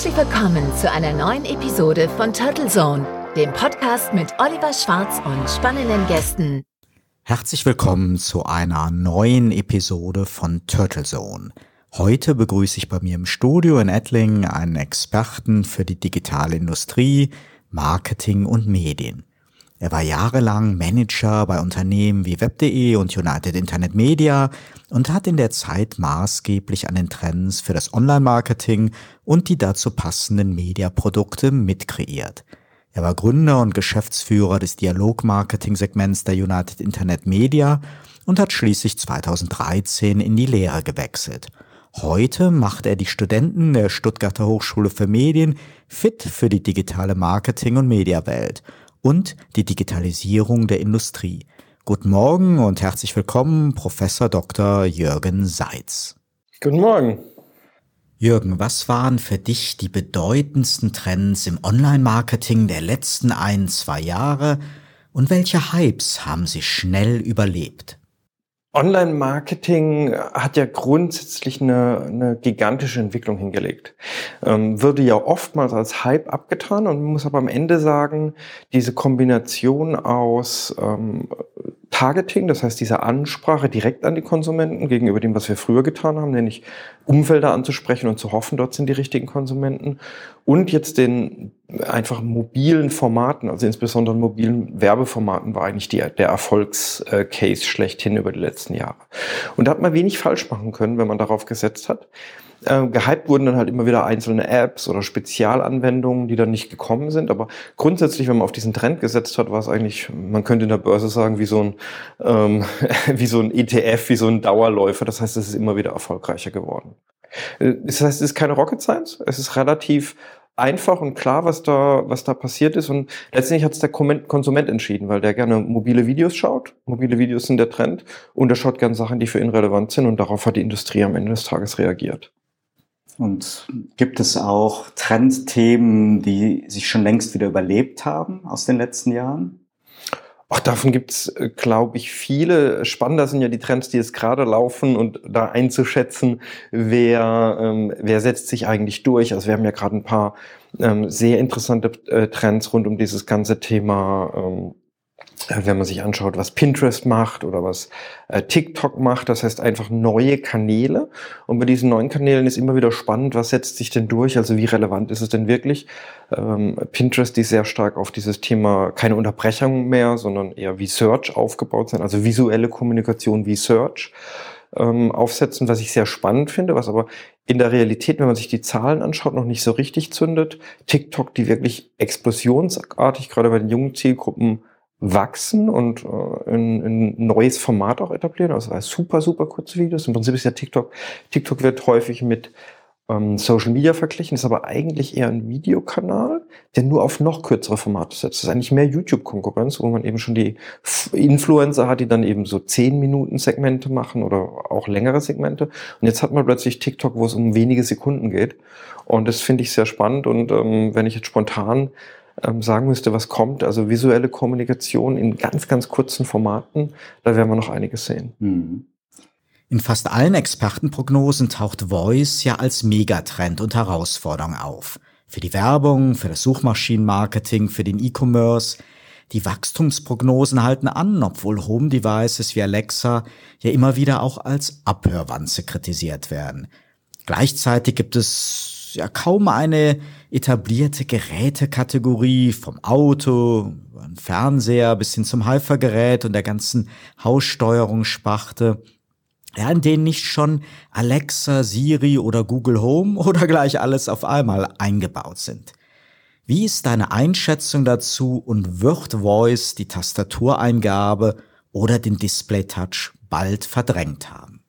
Herzlich willkommen zu einer neuen Episode von Turtle Zone, dem Podcast mit Oliver Schwarz und spannenden Gästen. Herzlich willkommen zu einer neuen Episode von Turtle Zone. Heute begrüße ich bei mir im Studio in Ettlingen einen Experten für die digitale Industrie, Marketing und Medien. Er war jahrelang Manager bei Unternehmen wie Web.de und United Internet Media und hat in der Zeit maßgeblich an den Trends für das Online-Marketing und die dazu passenden Mediaprodukte mitkreiert. Er war Gründer und Geschäftsführer des Dialog-Marketing-Segments der United Internet Media und hat schließlich 2013 in die Lehre gewechselt. Heute macht er die Studenten der Stuttgarter Hochschule für Medien fit für die digitale Marketing- und Mediawelt – und die Digitalisierung der Industrie. Guten Morgen und herzlich willkommen, Professor Dr. Jürgen Seitz. Guten Morgen. Jürgen, was waren für dich die bedeutendsten Trends im Online-Marketing der letzten ein, zwei Jahre und welche Hypes haben sie schnell überlebt? Online-Marketing hat ja grundsätzlich eine, eine gigantische Entwicklung hingelegt. Ähm, würde ja oftmals als Hype abgetan und man muss aber am Ende sagen, diese Kombination aus ähm, Targeting, das heißt diese Ansprache direkt an die Konsumenten gegenüber dem, was wir früher getan haben, nämlich Umfelder anzusprechen und zu hoffen, dort sind die richtigen Konsumenten und jetzt den einfach mobilen Formaten, also insbesondere mobilen Werbeformaten war eigentlich die, der Erfolgscase schlechthin über die letzten Jahre. Und da hat man wenig falsch machen können, wenn man darauf gesetzt hat. Äh, gehypt wurden dann halt immer wieder einzelne Apps oder Spezialanwendungen, die dann nicht gekommen sind. Aber grundsätzlich, wenn man auf diesen Trend gesetzt hat, war es eigentlich, man könnte in der Börse sagen, wie so ein, ähm, wie so ein ETF, wie so ein Dauerläufer. Das heißt, es ist immer wieder erfolgreicher geworden. Äh, das heißt, es ist keine Rocket Science. Es ist relativ einfach und klar, was da, was da passiert ist. Und letztendlich hat es der Konsument entschieden, weil der gerne mobile Videos schaut. Mobile Videos sind der Trend und er schaut gerne Sachen, die für ihn relevant sind. Und darauf hat die Industrie am Ende des Tages reagiert. Und gibt es auch Trendthemen, die sich schon längst wieder überlebt haben aus den letzten Jahren? Ach, davon gibt's, äh, glaube ich, viele. Spannender sind ja die Trends, die jetzt gerade laufen und da einzuschätzen, wer, ähm, wer setzt sich eigentlich durch. Also wir haben ja gerade ein paar ähm, sehr interessante äh, Trends rund um dieses ganze Thema ähm, äh, wenn man sich anschaut, was Pinterest macht oder was äh, TikTok macht, das heißt einfach neue Kanäle. Und bei diesen neuen Kanälen ist immer wieder spannend, was setzt sich denn durch, also wie relevant ist es denn wirklich. Ähm, Pinterest, die sehr stark auf dieses Thema keine Unterbrechung mehr, sondern eher wie Search aufgebaut sind, also visuelle Kommunikation wie Search ähm, aufsetzen, was ich sehr spannend finde, was aber in der Realität, wenn man sich die Zahlen anschaut, noch nicht so richtig zündet. TikTok, die wirklich explosionsartig, gerade bei den jungen Zielgruppen, wachsen und äh, ein, ein neues Format auch etablieren. Also super, super kurze Videos. Im Prinzip ist ja TikTok, TikTok wird häufig mit ähm, Social Media verglichen, ist aber eigentlich eher ein Videokanal, der nur auf noch kürzere Formate setzt. Das ist eigentlich mehr YouTube-Konkurrenz, wo man eben schon die Influencer hat, die dann eben so 10 Minuten Segmente machen oder auch längere Segmente. Und jetzt hat man plötzlich TikTok, wo es um wenige Sekunden geht. Und das finde ich sehr spannend. Und ähm, wenn ich jetzt spontan ähm, sagen müsste, was kommt, also visuelle Kommunikation in ganz, ganz kurzen Formaten, da werden wir noch einiges sehen. Mhm. In fast allen Expertenprognosen taucht Voice ja als Megatrend und Herausforderung auf. Für die Werbung, für das Suchmaschinenmarketing, für den E-Commerce. Die Wachstumsprognosen halten an, obwohl Home-Devices wie Alexa ja immer wieder auch als Abhörwanze kritisiert werden. Gleichzeitig gibt es ja kaum eine etablierte Gerätekategorie vom Auto, Fernseher bis hin zum Halfergerät und der ganzen Haussteuerungssparte, ja, in denen nicht schon Alexa, Siri oder Google Home oder gleich alles auf einmal eingebaut sind. Wie ist deine Einschätzung dazu und wird Voice die Tastatureingabe oder den Display-Touch bald verdrängt haben?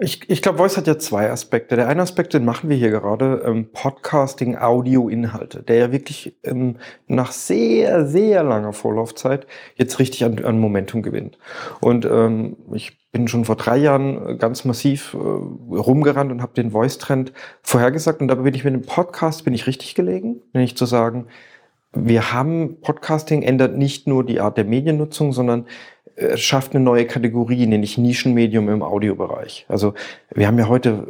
Ich, ich glaube, Voice hat ja zwei Aspekte. Der eine Aspekt, den machen wir hier gerade, ähm, Podcasting, Audio-Inhalte, der ja wirklich ähm, nach sehr, sehr langer Vorlaufzeit jetzt richtig an, an Momentum gewinnt. Und ähm, ich bin schon vor drei Jahren ganz massiv äh, rumgerannt und habe den Voice-Trend vorhergesagt. Und da bin ich mit dem Podcast, bin ich richtig gelegen, nämlich zu sagen, wir haben Podcasting ändert nicht nur die Art der Mediennutzung, sondern schafft eine neue Kategorie, nämlich Nischenmedium im Audiobereich. Also wir haben ja heute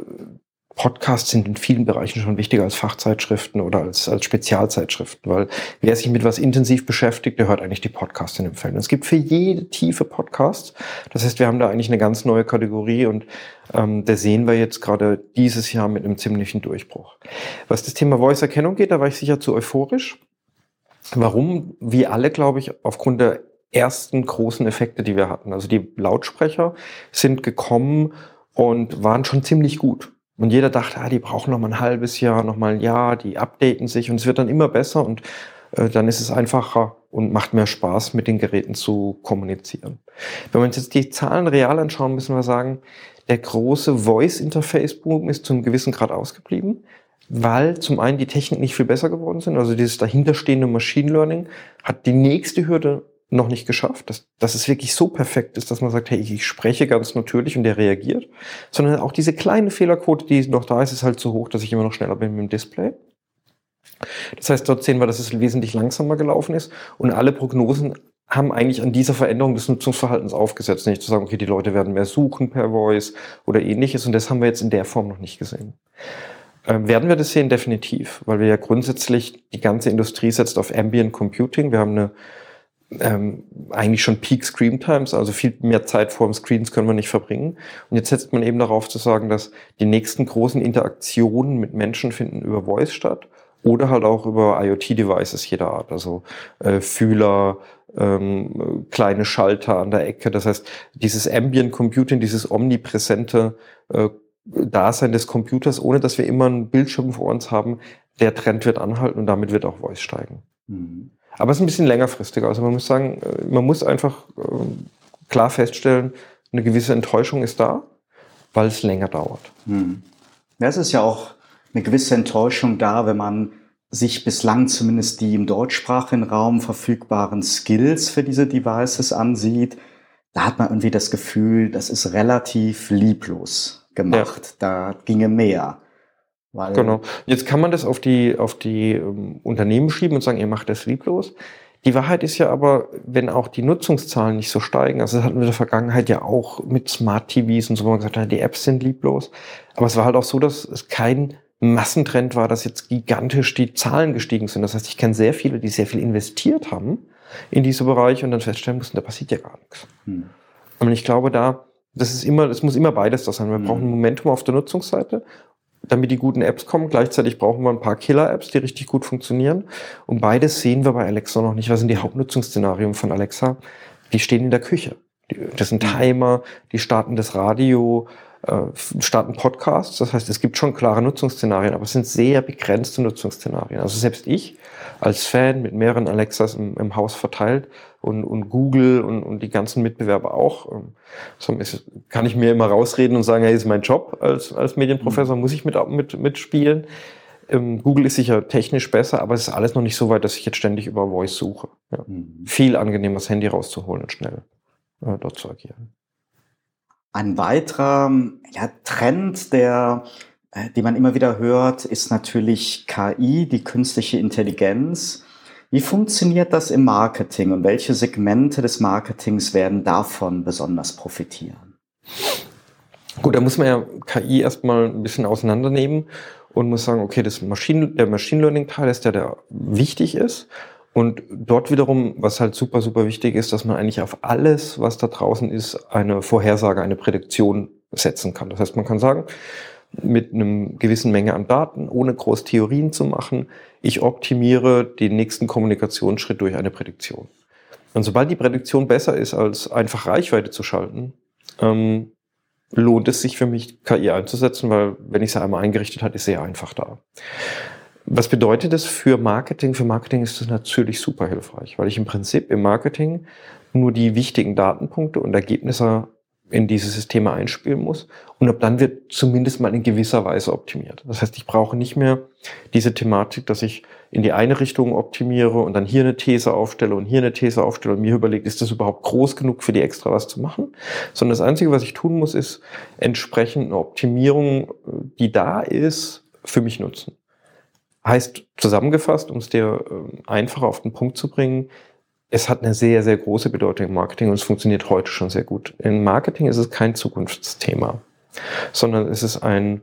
Podcasts sind in vielen Bereichen schon wichtiger als Fachzeitschriften oder als, als Spezialzeitschriften, weil wer sich mit was intensiv beschäftigt, der hört eigentlich die Podcasts in dem Feld. Und es gibt für jede Tiefe Podcasts. Das heißt, wir haben da eigentlich eine ganz neue Kategorie und ähm, da sehen wir jetzt gerade dieses Jahr mit einem ziemlichen Durchbruch. Was das Thema Voice-Erkennung geht, da war ich sicher zu euphorisch. Warum? Wie alle, glaube ich, aufgrund der ersten großen Effekte, die wir hatten. Also die Lautsprecher sind gekommen und waren schon ziemlich gut. Und jeder dachte, ah, die brauchen noch mal ein halbes Jahr, noch mal ein Jahr, die updaten sich und es wird dann immer besser und äh, dann ist es einfacher und macht mehr Spaß, mit den Geräten zu kommunizieren. Wenn wir uns jetzt die Zahlen real anschauen, müssen wir sagen, der große Voice-Interface-Boom ist zu einem gewissen Grad ausgeblieben, weil zum einen die Technik nicht viel besser geworden sind. Also dieses dahinterstehende Machine Learning hat die nächste Hürde noch nicht geschafft, dass, dass es wirklich so perfekt ist, dass man sagt, hey, ich spreche ganz natürlich und der reagiert, sondern auch diese kleine Fehlerquote, die noch da ist, ist halt so hoch, dass ich immer noch schneller bin mit dem Display. Das heißt, dort sehen wir, dass es wesentlich langsamer gelaufen ist und alle Prognosen haben eigentlich an dieser Veränderung des Nutzungsverhaltens aufgesetzt, nicht zu sagen, okay, die Leute werden mehr suchen per Voice oder ähnliches und das haben wir jetzt in der Form noch nicht gesehen. Ähm, werden wir das sehen? Definitiv, weil wir ja grundsätzlich die ganze Industrie setzt auf Ambient Computing. Wir haben eine ähm, eigentlich schon Peak Screen Times, also viel mehr Zeit vor dem Screens können wir nicht verbringen. Und jetzt setzt man eben darauf zu sagen, dass die nächsten großen Interaktionen mit Menschen finden über Voice statt oder halt auch über IoT-Devices jeder Art, also äh, Fühler, ähm, kleine Schalter an der Ecke. Das heißt, dieses Ambient Computing, dieses omnipräsente äh, Dasein des Computers, ohne dass wir immer einen Bildschirm vor uns haben, der Trend wird anhalten und damit wird auch Voice steigen. Mhm. Aber es ist ein bisschen längerfristiger. Also man muss sagen, äh, man muss einfach äh, klar feststellen, eine gewisse Enttäuschung ist da, weil es länger dauert. Hm. Ja, es ist ja auch eine gewisse Enttäuschung da, wenn man sich bislang zumindest die im deutschsprachigen Raum verfügbaren Skills für diese Devices ansieht. Da hat man irgendwie das Gefühl, das ist relativ lieblos gemacht. Ja. Da ginge mehr. Weil genau. Jetzt kann man das auf die, auf die ähm, Unternehmen schieben und sagen, ihr macht das lieblos. Die Wahrheit ist ja aber, wenn auch die Nutzungszahlen nicht so steigen, also das hatten wir in der Vergangenheit ja auch mit Smart TVs und so, wo man gesagt hat, die Apps sind lieblos. Aber es war halt auch so, dass es kein Massentrend war, dass jetzt gigantisch die Zahlen gestiegen sind. Das heißt, ich kenne sehr viele, die sehr viel investiert haben in diese Bereiche und dann feststellen mussten, da passiert ja gar nichts. Hm. Und ich glaube, da, das ist immer, es muss immer beides da sein. Wir hm. brauchen ein Momentum auf der Nutzungsseite damit die guten Apps kommen. Gleichzeitig brauchen wir ein paar Killer-Apps, die richtig gut funktionieren. Und beides sehen wir bei Alexa noch nicht. Was sind die Hauptnutzungsszenarien von Alexa? Die stehen in der Küche. Das sind mhm. Timer, die starten das Radio, äh, starten Podcasts. Das heißt, es gibt schon klare Nutzungsszenarien, aber es sind sehr begrenzte Nutzungsszenarien. Also selbst ich als Fan mit mehreren Alexas im, im Haus verteilt und, und Google und, und die ganzen Mitbewerber auch. Ähm, so ist, kann ich mir immer rausreden und sagen, hey, ist mein Job als, als Medienprofessor, mhm. muss ich mit, mit, mitspielen. Ähm, Google ist sicher technisch besser, aber es ist alles noch nicht so weit, dass ich jetzt ständig über Voice suche. Ja. Mhm. Viel angenehmer, das Handy rauszuholen und schnell äh, dort zu agieren. Ein weiterer ja, Trend, der, äh, die man immer wieder hört, ist natürlich KI, die künstliche Intelligenz. Wie funktioniert das im Marketing und welche Segmente des Marketings werden davon besonders profitieren? Gut, da muss man ja KI erstmal ein bisschen auseinandernehmen und muss sagen, okay, das Machine, der Machine Learning Teil ist der, der wichtig ist. Und dort wiederum, was halt super, super wichtig ist, dass man eigentlich auf alles, was da draußen ist, eine Vorhersage, eine Prädiktion setzen kann. Das heißt, man kann sagen, mit einem gewissen Menge an Daten, ohne groß Theorien zu machen. Ich optimiere den nächsten Kommunikationsschritt durch eine Prädiktion. Und sobald die Prädiktion besser ist, als einfach Reichweite zu schalten, ähm, lohnt es sich für mich, KI einzusetzen, weil wenn ich sie einmal eingerichtet habe, ist sie ja einfach da. Was bedeutet das für Marketing? Für Marketing ist das natürlich super hilfreich, weil ich im Prinzip im Marketing nur die wichtigen Datenpunkte und Ergebnisse in diese Systeme einspielen muss. Und ab dann wird zumindest mal in gewisser Weise optimiert. Das heißt, ich brauche nicht mehr diese Thematik, dass ich in die eine Richtung optimiere und dann hier eine These aufstelle und hier eine These aufstelle und mir überlegt, ist das überhaupt groß genug für die extra was zu machen? Sondern das Einzige, was ich tun muss, ist entsprechend eine Optimierung, die da ist, für mich nutzen. Heißt zusammengefasst, um es dir ähm, einfacher auf den Punkt zu bringen, es hat eine sehr, sehr große Bedeutung im Marketing und es funktioniert heute schon sehr gut. Im Marketing ist es kein Zukunftsthema, sondern es ist ein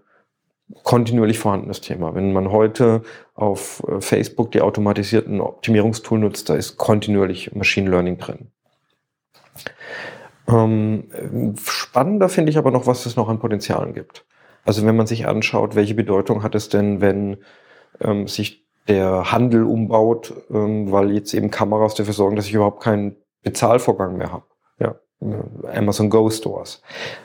kontinuierlich vorhandenes Thema. Wenn man heute auf äh, Facebook die automatisierten Optimierungstool nutzt, da ist kontinuierlich Machine Learning drin. Ähm, spannender finde ich aber noch, was es noch an Potenzialen gibt. Also wenn man sich anschaut, welche Bedeutung hat es denn, wenn ähm, sich der Handel umbaut, ähm, weil jetzt eben Kameras dafür sorgen, dass ich überhaupt keinen Bezahlvorgang mehr habe. Ja, Amazon Go Stores.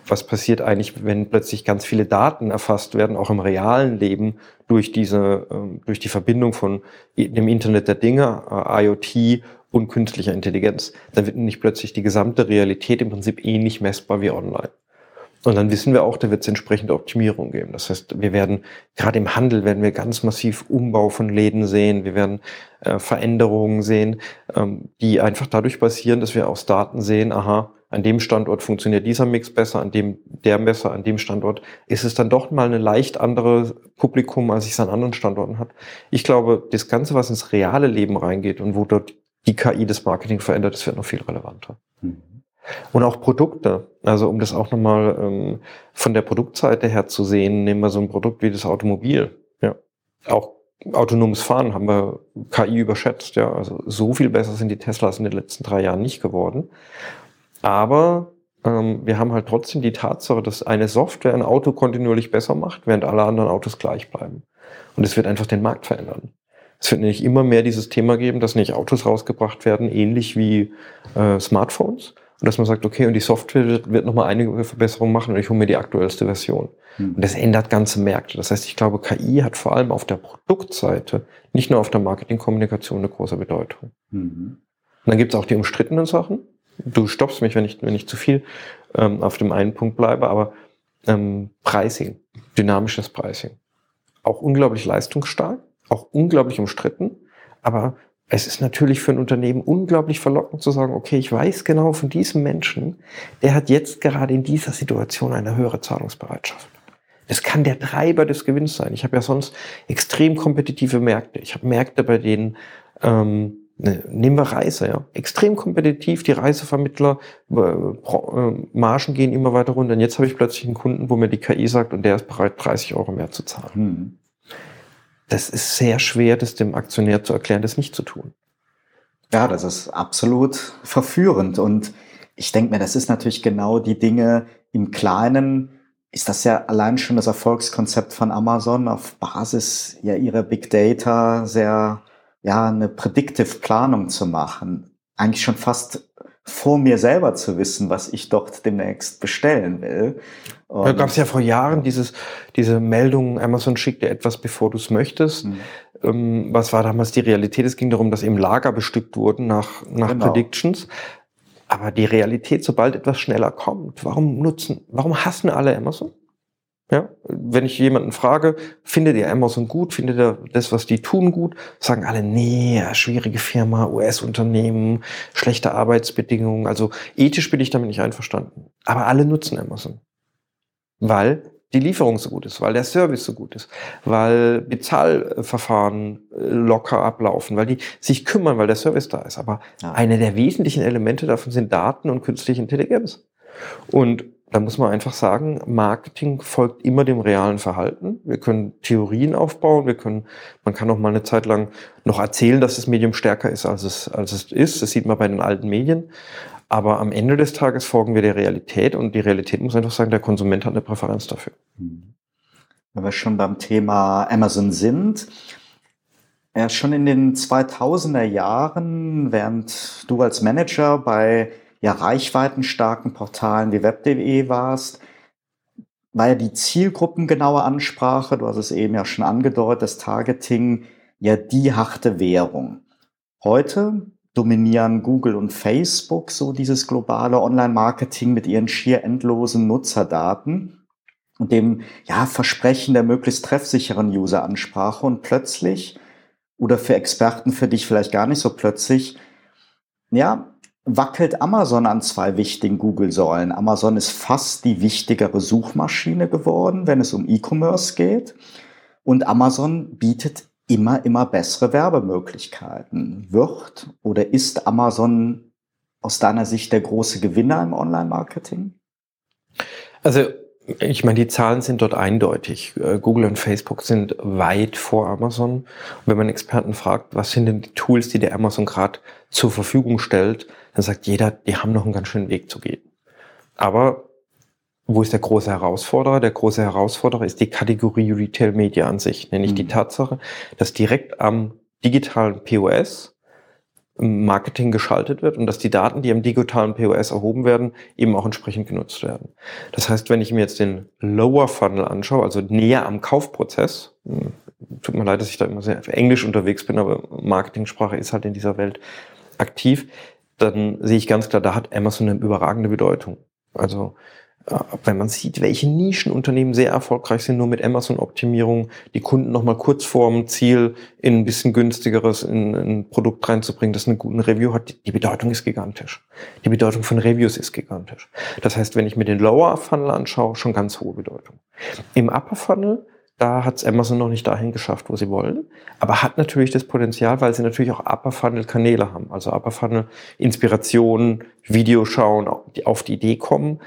Was passiert eigentlich, wenn plötzlich ganz viele Daten erfasst werden, auch im realen Leben durch diese, ähm, durch die Verbindung von dem Internet der Dinge, äh, IoT und künstlicher Intelligenz? Dann wird nicht plötzlich die gesamte Realität im Prinzip ähnlich messbar wie online. Und dann wissen wir auch, da wird es entsprechende Optimierung geben. Das heißt, wir werden, gerade im Handel werden wir ganz massiv Umbau von Läden sehen. Wir werden äh, Veränderungen sehen, ähm, die einfach dadurch passieren, dass wir aus Daten sehen, aha, an dem Standort funktioniert dieser Mix besser, an dem der besser, an dem Standort ist es dann doch mal eine leicht andere Publikum, als ich es an anderen Standorten hat. Ich glaube, das Ganze, was ins reale Leben reingeht und wo dort die KI das Marketing verändert, das wird noch viel relevanter. Mhm. Und auch Produkte. Also um das auch nochmal ähm, von der Produktseite her zu sehen, nehmen wir so ein Produkt wie das Automobil. Ja. Auch autonomes Fahren haben wir KI überschätzt. Ja. Also so viel besser sind die Teslas in den letzten drei Jahren nicht geworden. Aber ähm, wir haben halt trotzdem die Tatsache, dass eine Software ein Auto kontinuierlich besser macht, während alle anderen Autos gleich bleiben. Und es wird einfach den Markt verändern. Es wird nämlich immer mehr dieses Thema geben, dass nicht Autos rausgebracht werden, ähnlich wie äh, Smartphones, und dass man sagt, okay, und die Software wird, wird nochmal einige Verbesserungen machen und ich hole mir die aktuellste Version. Mhm. Und das ändert ganze Märkte. Das heißt, ich glaube, KI hat vor allem auf der Produktseite, nicht nur auf der Marketingkommunikation eine große Bedeutung. Mhm. Und dann gibt es auch die umstrittenen Sachen. Du stoppst mich, wenn ich, wenn ich zu viel ähm, auf dem einen Punkt bleibe, aber ähm, Pricing, dynamisches Pricing. Auch unglaublich leistungsstark, auch unglaublich umstritten, aber es ist natürlich für ein Unternehmen unglaublich verlockend zu sagen, okay, ich weiß genau von diesem Menschen, der hat jetzt gerade in dieser Situation eine höhere Zahlungsbereitschaft. Es kann der Treiber des Gewinns sein. Ich habe ja sonst extrem kompetitive Märkte. Ich habe Märkte, bei denen ähm, ne, nehmen wir Reise, ja, extrem kompetitiv. Die Reisevermittler äh, äh, Margen gehen immer weiter runter. Und jetzt habe ich plötzlich einen Kunden, wo mir die KI sagt, und der ist bereit, 30 Euro mehr zu zahlen. Hm das ist sehr schwer, das dem Aktionär zu erklären, das nicht zu tun. Ja, das ist absolut verführend. Und ich denke mir, das ist natürlich genau die Dinge im Kleinen, ist das ja allein schon das Erfolgskonzept von Amazon auf Basis ja ihrer Big Data sehr, ja, eine Predictive Planung zu machen. Eigentlich schon fast vor mir selber zu wissen, was ich dort demnächst bestellen will. Und da gab es ja vor Jahren dieses, diese Meldung, Amazon schickt dir etwas, bevor du es möchtest. Mhm. Ähm, was war damals die Realität? Es ging darum, dass eben Lager bestückt wurden nach, nach genau. Predictions. Aber die Realität, sobald etwas schneller kommt, warum nutzen, warum hassen alle Amazon? Ja, wenn ich jemanden frage, findet ihr Amazon gut, findet ihr das, was die tun gut, sagen alle, nee, schwierige Firma, US-Unternehmen, schlechte Arbeitsbedingungen. Also ethisch bin ich damit nicht einverstanden. Aber alle nutzen Amazon. Weil die Lieferung so gut ist, weil der Service so gut ist, weil Bezahlverfahren äh, locker ablaufen, weil die sich kümmern, weil der Service da ist. Aber ja. eine der wesentlichen Elemente davon sind Daten und künstliche Intelligenz. Und da muss man einfach sagen, Marketing folgt immer dem realen Verhalten. Wir können Theorien aufbauen, wir können, man kann auch mal eine Zeit lang noch erzählen, dass das Medium stärker ist, als es, als es ist. Das sieht man bei den alten Medien. Aber am Ende des Tages folgen wir der Realität und die Realität muss einfach sagen, der Konsument hat eine Präferenz dafür. Wenn wir schon beim Thema Amazon sind, ja, schon in den 2000er Jahren, während du als Manager bei ja reichweitenstarken Portalen wie web.de warst, war ja die zielgruppengenaue Ansprache, du hast es eben ja schon angedeutet, das Targeting ja die harte Währung. Heute dominieren Google und Facebook so dieses globale Online-Marketing mit ihren schier endlosen Nutzerdaten und dem ja, Versprechen der möglichst treffsicheren User-Ansprache und plötzlich oder für Experten für dich vielleicht gar nicht so plötzlich, ja, wackelt Amazon an zwei wichtigen Google-Säulen. Amazon ist fast die wichtigere Suchmaschine geworden, wenn es um E-Commerce geht. Und Amazon bietet immer, immer bessere Werbemöglichkeiten. Wird oder ist Amazon aus deiner Sicht der große Gewinner im Online-Marketing? Also Ich meine, die Zahlen sind dort eindeutig. Äh, Google und Facebook sind weit vor Amazon. Wenn man Experten fragt, was sind denn die Tools, die der Amazon gerade zur Verfügung stellt, dann sagt jeder, die haben noch einen ganz schönen Weg zu gehen. Aber wo ist der große Herausforderer? Der große Herausforderer ist die Kategorie Retail Media an sich, nämlich mhm. die Tatsache, dass direkt am digitalen POS Marketing geschaltet wird und dass die Daten, die am digitalen POS erhoben werden, eben auch entsprechend genutzt werden. Das heißt, wenn ich mir jetzt den Lower Funnel anschaue, also näher am Kaufprozess, hm, tut mir leid, dass ich da immer sehr englisch unterwegs bin, aber Marketingsprache ist halt in dieser Welt aktiv, dann sehe ich ganz klar, da hat Amazon eine überragende Bedeutung. Also wenn man sieht, welche Nischenunternehmen sehr erfolgreich sind, nur mit Amazon-Optimierung, die Kunden nochmal kurz vorm Ziel in ein bisschen günstigeres in, in ein Produkt reinzubringen, das einen guten Review hat, die Bedeutung ist gigantisch. Die Bedeutung von Reviews ist gigantisch. Das heißt, wenn ich mir den Lower Funnel anschaue, schon ganz hohe Bedeutung. Im Upper Funnel da hat es Amazon noch nicht dahin geschafft, wo sie wollen, aber hat natürlich das Potenzial, weil sie natürlich auch Upper Funnel Kanäle haben, also Upper Funnel Inspiration, Videoschauen, die auf die Idee kommen,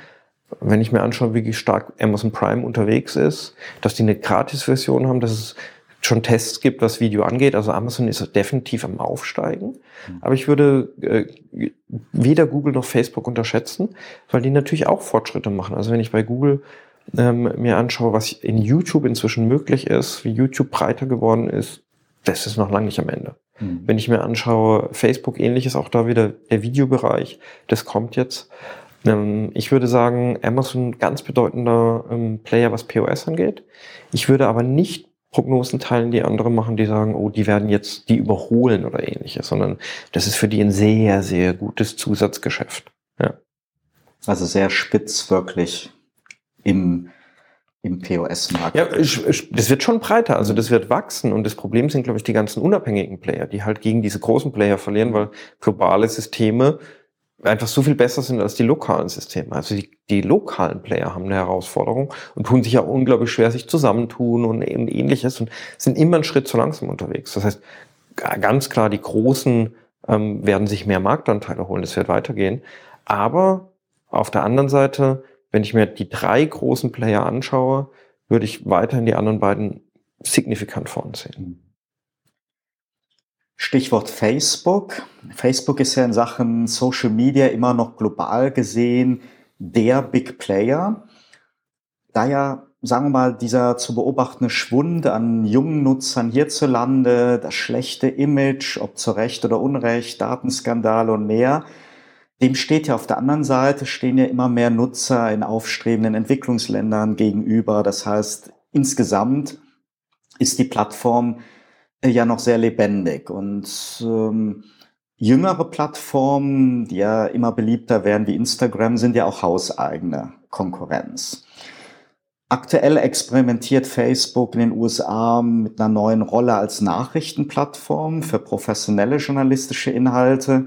wenn ich mir anschaue, wie stark Amazon Prime unterwegs ist, dass die eine Gratis-Version haben, dass es schon Tests gibt, was Video angeht. Also Amazon ist definitiv am Aufsteigen. Mhm. Aber ich würde äh, weder Google noch Facebook unterschätzen, weil die natürlich auch Fortschritte machen. Also wenn ich bei Google ähm, mir anschaue, was in YouTube inzwischen möglich ist, wie YouTube breiter geworden ist, das ist noch lange nicht am Ende. Mhm. Wenn ich mir anschaue, Facebook ähnliches, auch da wieder der Videobereich, das kommt jetzt. Ähm, ich würde sagen, Amazon ganz bedeutender ähm, Player, was POS angeht. Ich würde aber nicht Prognosen teilen, die andere machen, die sagen, oh, die werden jetzt die überholen oder ähnliches, sondern das ist für die ein sehr, sehr gutes Zusatzgeschäft. Ja. Also sehr spitz wirklich im, im POS-Markt. Ja, das wird schon breiter, also das wird wachsen und das Problem sind, glaube ich, die ganzen unabhängigen Player, die halt gegen diese großen Player verlieren, weil globale Systeme einfach so viel besser sind als die lokalen Systeme. Also die, die lokalen Player haben eine Herausforderung und tun sich ja unglaublich schwer, sich zusammentun und ähnliches und sind immer einen Schritt zu langsam unterwegs. Das heißt, ganz klar, die Großen ähm, werden sich mehr Marktanteile holen, das wird weitergehen. Aber auf der anderen Seite, wenn ich mir die drei großen Player anschaue, würde ich weiterhin die anderen beiden signifikant vorn sehen. Mhm. Stichwort Facebook. Facebook ist ja in Sachen Social Media immer noch global gesehen der Big Player. Da ja, sagen wir mal, dieser zu beobachtende Schwund an jungen Nutzern hierzulande, das schlechte Image, ob zu Recht oder Unrecht, Datenskandale und mehr, dem steht ja auf der anderen Seite, stehen ja immer mehr Nutzer in aufstrebenden Entwicklungsländern gegenüber. Das heißt, insgesamt ist die Plattform ja noch sehr lebendig und ähm, jüngere Plattformen, die ja immer beliebter werden wie Instagram, sind ja auch hauseigene Konkurrenz. Aktuell experimentiert Facebook in den USA mit einer neuen Rolle als Nachrichtenplattform für professionelle journalistische Inhalte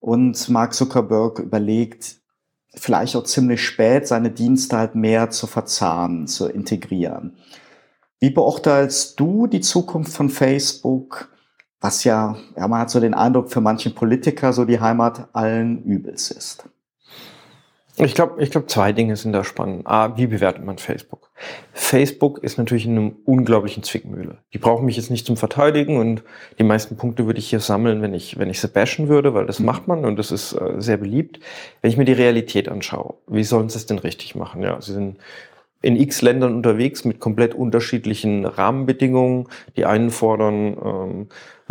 und Mark Zuckerberg überlegt, vielleicht auch ziemlich spät, seine Dienste halt mehr zu verzahnen, zu integrieren. Wie beurteilst du die Zukunft von Facebook, was ja, ja, man hat so den Eindruck, für manche Politiker so die Heimat allen Übels ist? Ich glaube, ich glaube, zwei Dinge sind da spannend. A, wie bewertet man Facebook? Facebook ist natürlich in einem unglaublichen Zwickmühle. Die brauchen mich jetzt nicht zum Verteidigen und die meisten Punkte würde ich hier sammeln, wenn ich, wenn ich sie bashen würde, weil das mhm. macht man und das ist äh, sehr beliebt. Wenn ich mir die Realität anschaue, wie sollen sie es denn richtig machen? Ja, sie sind in x Ländern unterwegs mit komplett unterschiedlichen Rahmenbedingungen. Die einen fordern ähm,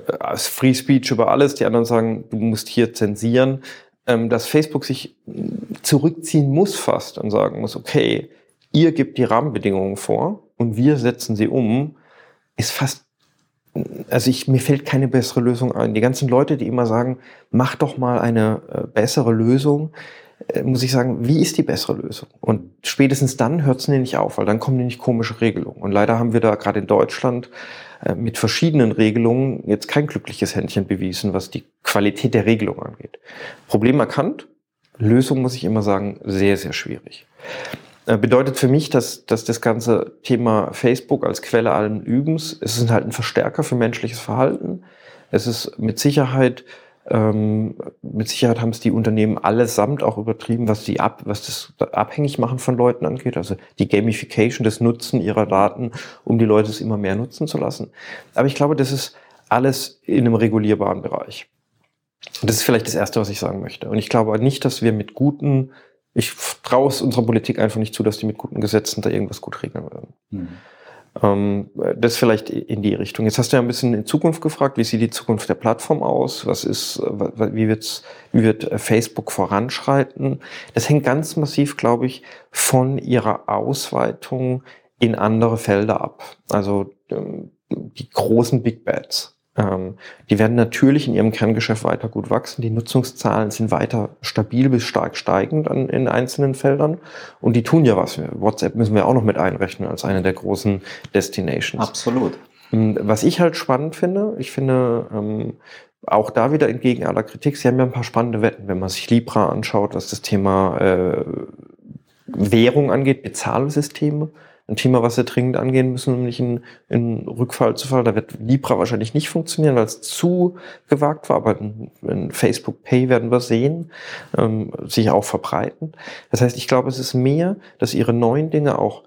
äh, Free Speech über alles, die anderen sagen, du musst hier zensieren. Ähm, dass Facebook sich zurückziehen muss fast und sagen muss, okay, ihr gebt die Rahmenbedingungen vor und wir setzen sie um, ist fast also ich, mir fällt keine bessere Lösung ein. Die ganzen Leute, die immer sagen, mach doch mal eine äh, bessere Lösung, äh, muss ich sagen, wie ist die bessere Lösung? Und spätestens dann hört es nämlich auf, weil dann kommen nämlich komische Regelungen. Und leider haben wir da gerade in Deutschland mit verschiedenen Regelungen jetzt kein glückliches Händchen bewiesen, was die Qualität der Regelung angeht. Problem erkannt, Lösung muss ich immer sagen, sehr, sehr schwierig. Äh, bedeutet für mich, dass, dass das ganze Thema Facebook als Quelle allen Übens, es ist halt ein Verstärker für menschliches Verhalten. Es ist mit Sicherheit Ähm, mit Sicherheit haben es die Unternehmen allesamt auch übertrieben, was sie ab, was das abhängig machen von Leuten angeht. Also die Gamification, das Nutzen ihrer Daten, um die Leute es immer mehr nutzen zu lassen. Aber ich glaube, das ist alles in einem regulierbaren Bereich. Und das ist vielleicht das Erste, was ich sagen möchte. Und ich glaube nicht, dass wir mit guten, ich traue es unserer Politik einfach nicht zu, dass die mit guten Gesetzen da irgendwas gut regeln würden. Mhm. Ähm, das vielleicht in die Richtung. Jetzt hast du ja ein bisschen in Zukunft gefragt, wie sieht die Zukunft der Plattform aus? Was ist, wie, wird's, wie wird Facebook voranschreiten? Das hängt ganz massiv, glaube ich, von ihrer Ausweitung in andere Felder ab. Also ähm, die großen Big Bets. Ähm, die werden natürlich in ihrem Kerngeschäft weiter gut wachsen. Die Nutzungszahlen sind weiter stabil bis stark steigend an, in einzelnen Feldern. Und die tun ja was. WhatsApp müssen wir auch noch mit einrechnen als eine der großen Destinations. Absolut. Ähm, was ich halt spannend finde, ich finde, ähm, auch da wieder entgegen aller Kritik, sie haben ja ein paar spannende Wetten, wenn man sich Libra anschaut, was das Thema äh, Währung angeht, Bezahlsysteme ein Thema, was wir dringend angehen müssen, nicht in, in Rückfall zu fallen. Da wird Libra wahrscheinlich nicht funktionieren, weil es zu gewagt war, aber in, in Facebook Pay werden wir sehen, ähm, sich auch verbreiten. Das heißt, ich glaube, es ist mehr, dass ihre neuen Dinge auch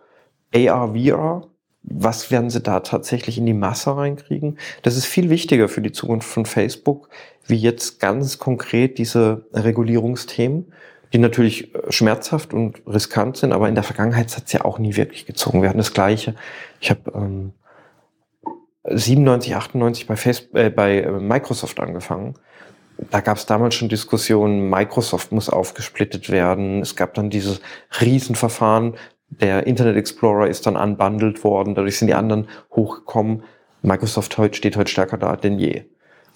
AR, VR, was werden sie da tatsächlich in die Masse reinkriegen? Das ist viel wichtiger für die Zukunft von Facebook, wie jetzt ganz konkret diese Regulierungsthemen die natürlich äh, schmerzhaft und riskant sind, aber in der Vergangenheit hat es ja auch nie wirklich gezogen. Wir hatten das Gleiche. Ich habe ähm, 97, 98 bei, Facebook, äh, bei äh, Microsoft angefangen. Da gab es damals schon Diskussionen, Microsoft muss aufgesplittet werden. Es gab dann dieses Riesenverfahren, der Internet Explorer ist dann unbundled worden, dadurch sind die anderen hochgekommen. Microsoft heute steht heute stärker da denn je.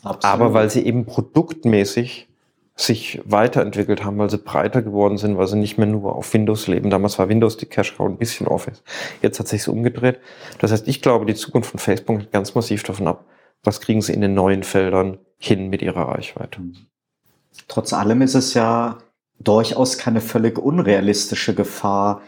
Absolut. Aber weil sie eben produktmäßig sich weiterentwickelt haben, weil sie breiter geworden sind, weil sie nicht mehr nur auf Windows leben. Damals war Windows die Cash Cow ein bisschen Office. Jetzt hat sich so umgedreht. Das heißt, ich glaube, die Zukunft von Facebook hängt ganz massiv davon ab, was kriegen sie in den neuen Feldern hin mit ihrer Reichweite. Trotz allem ist es ja durchaus keine völlig unrealistische Gefahr,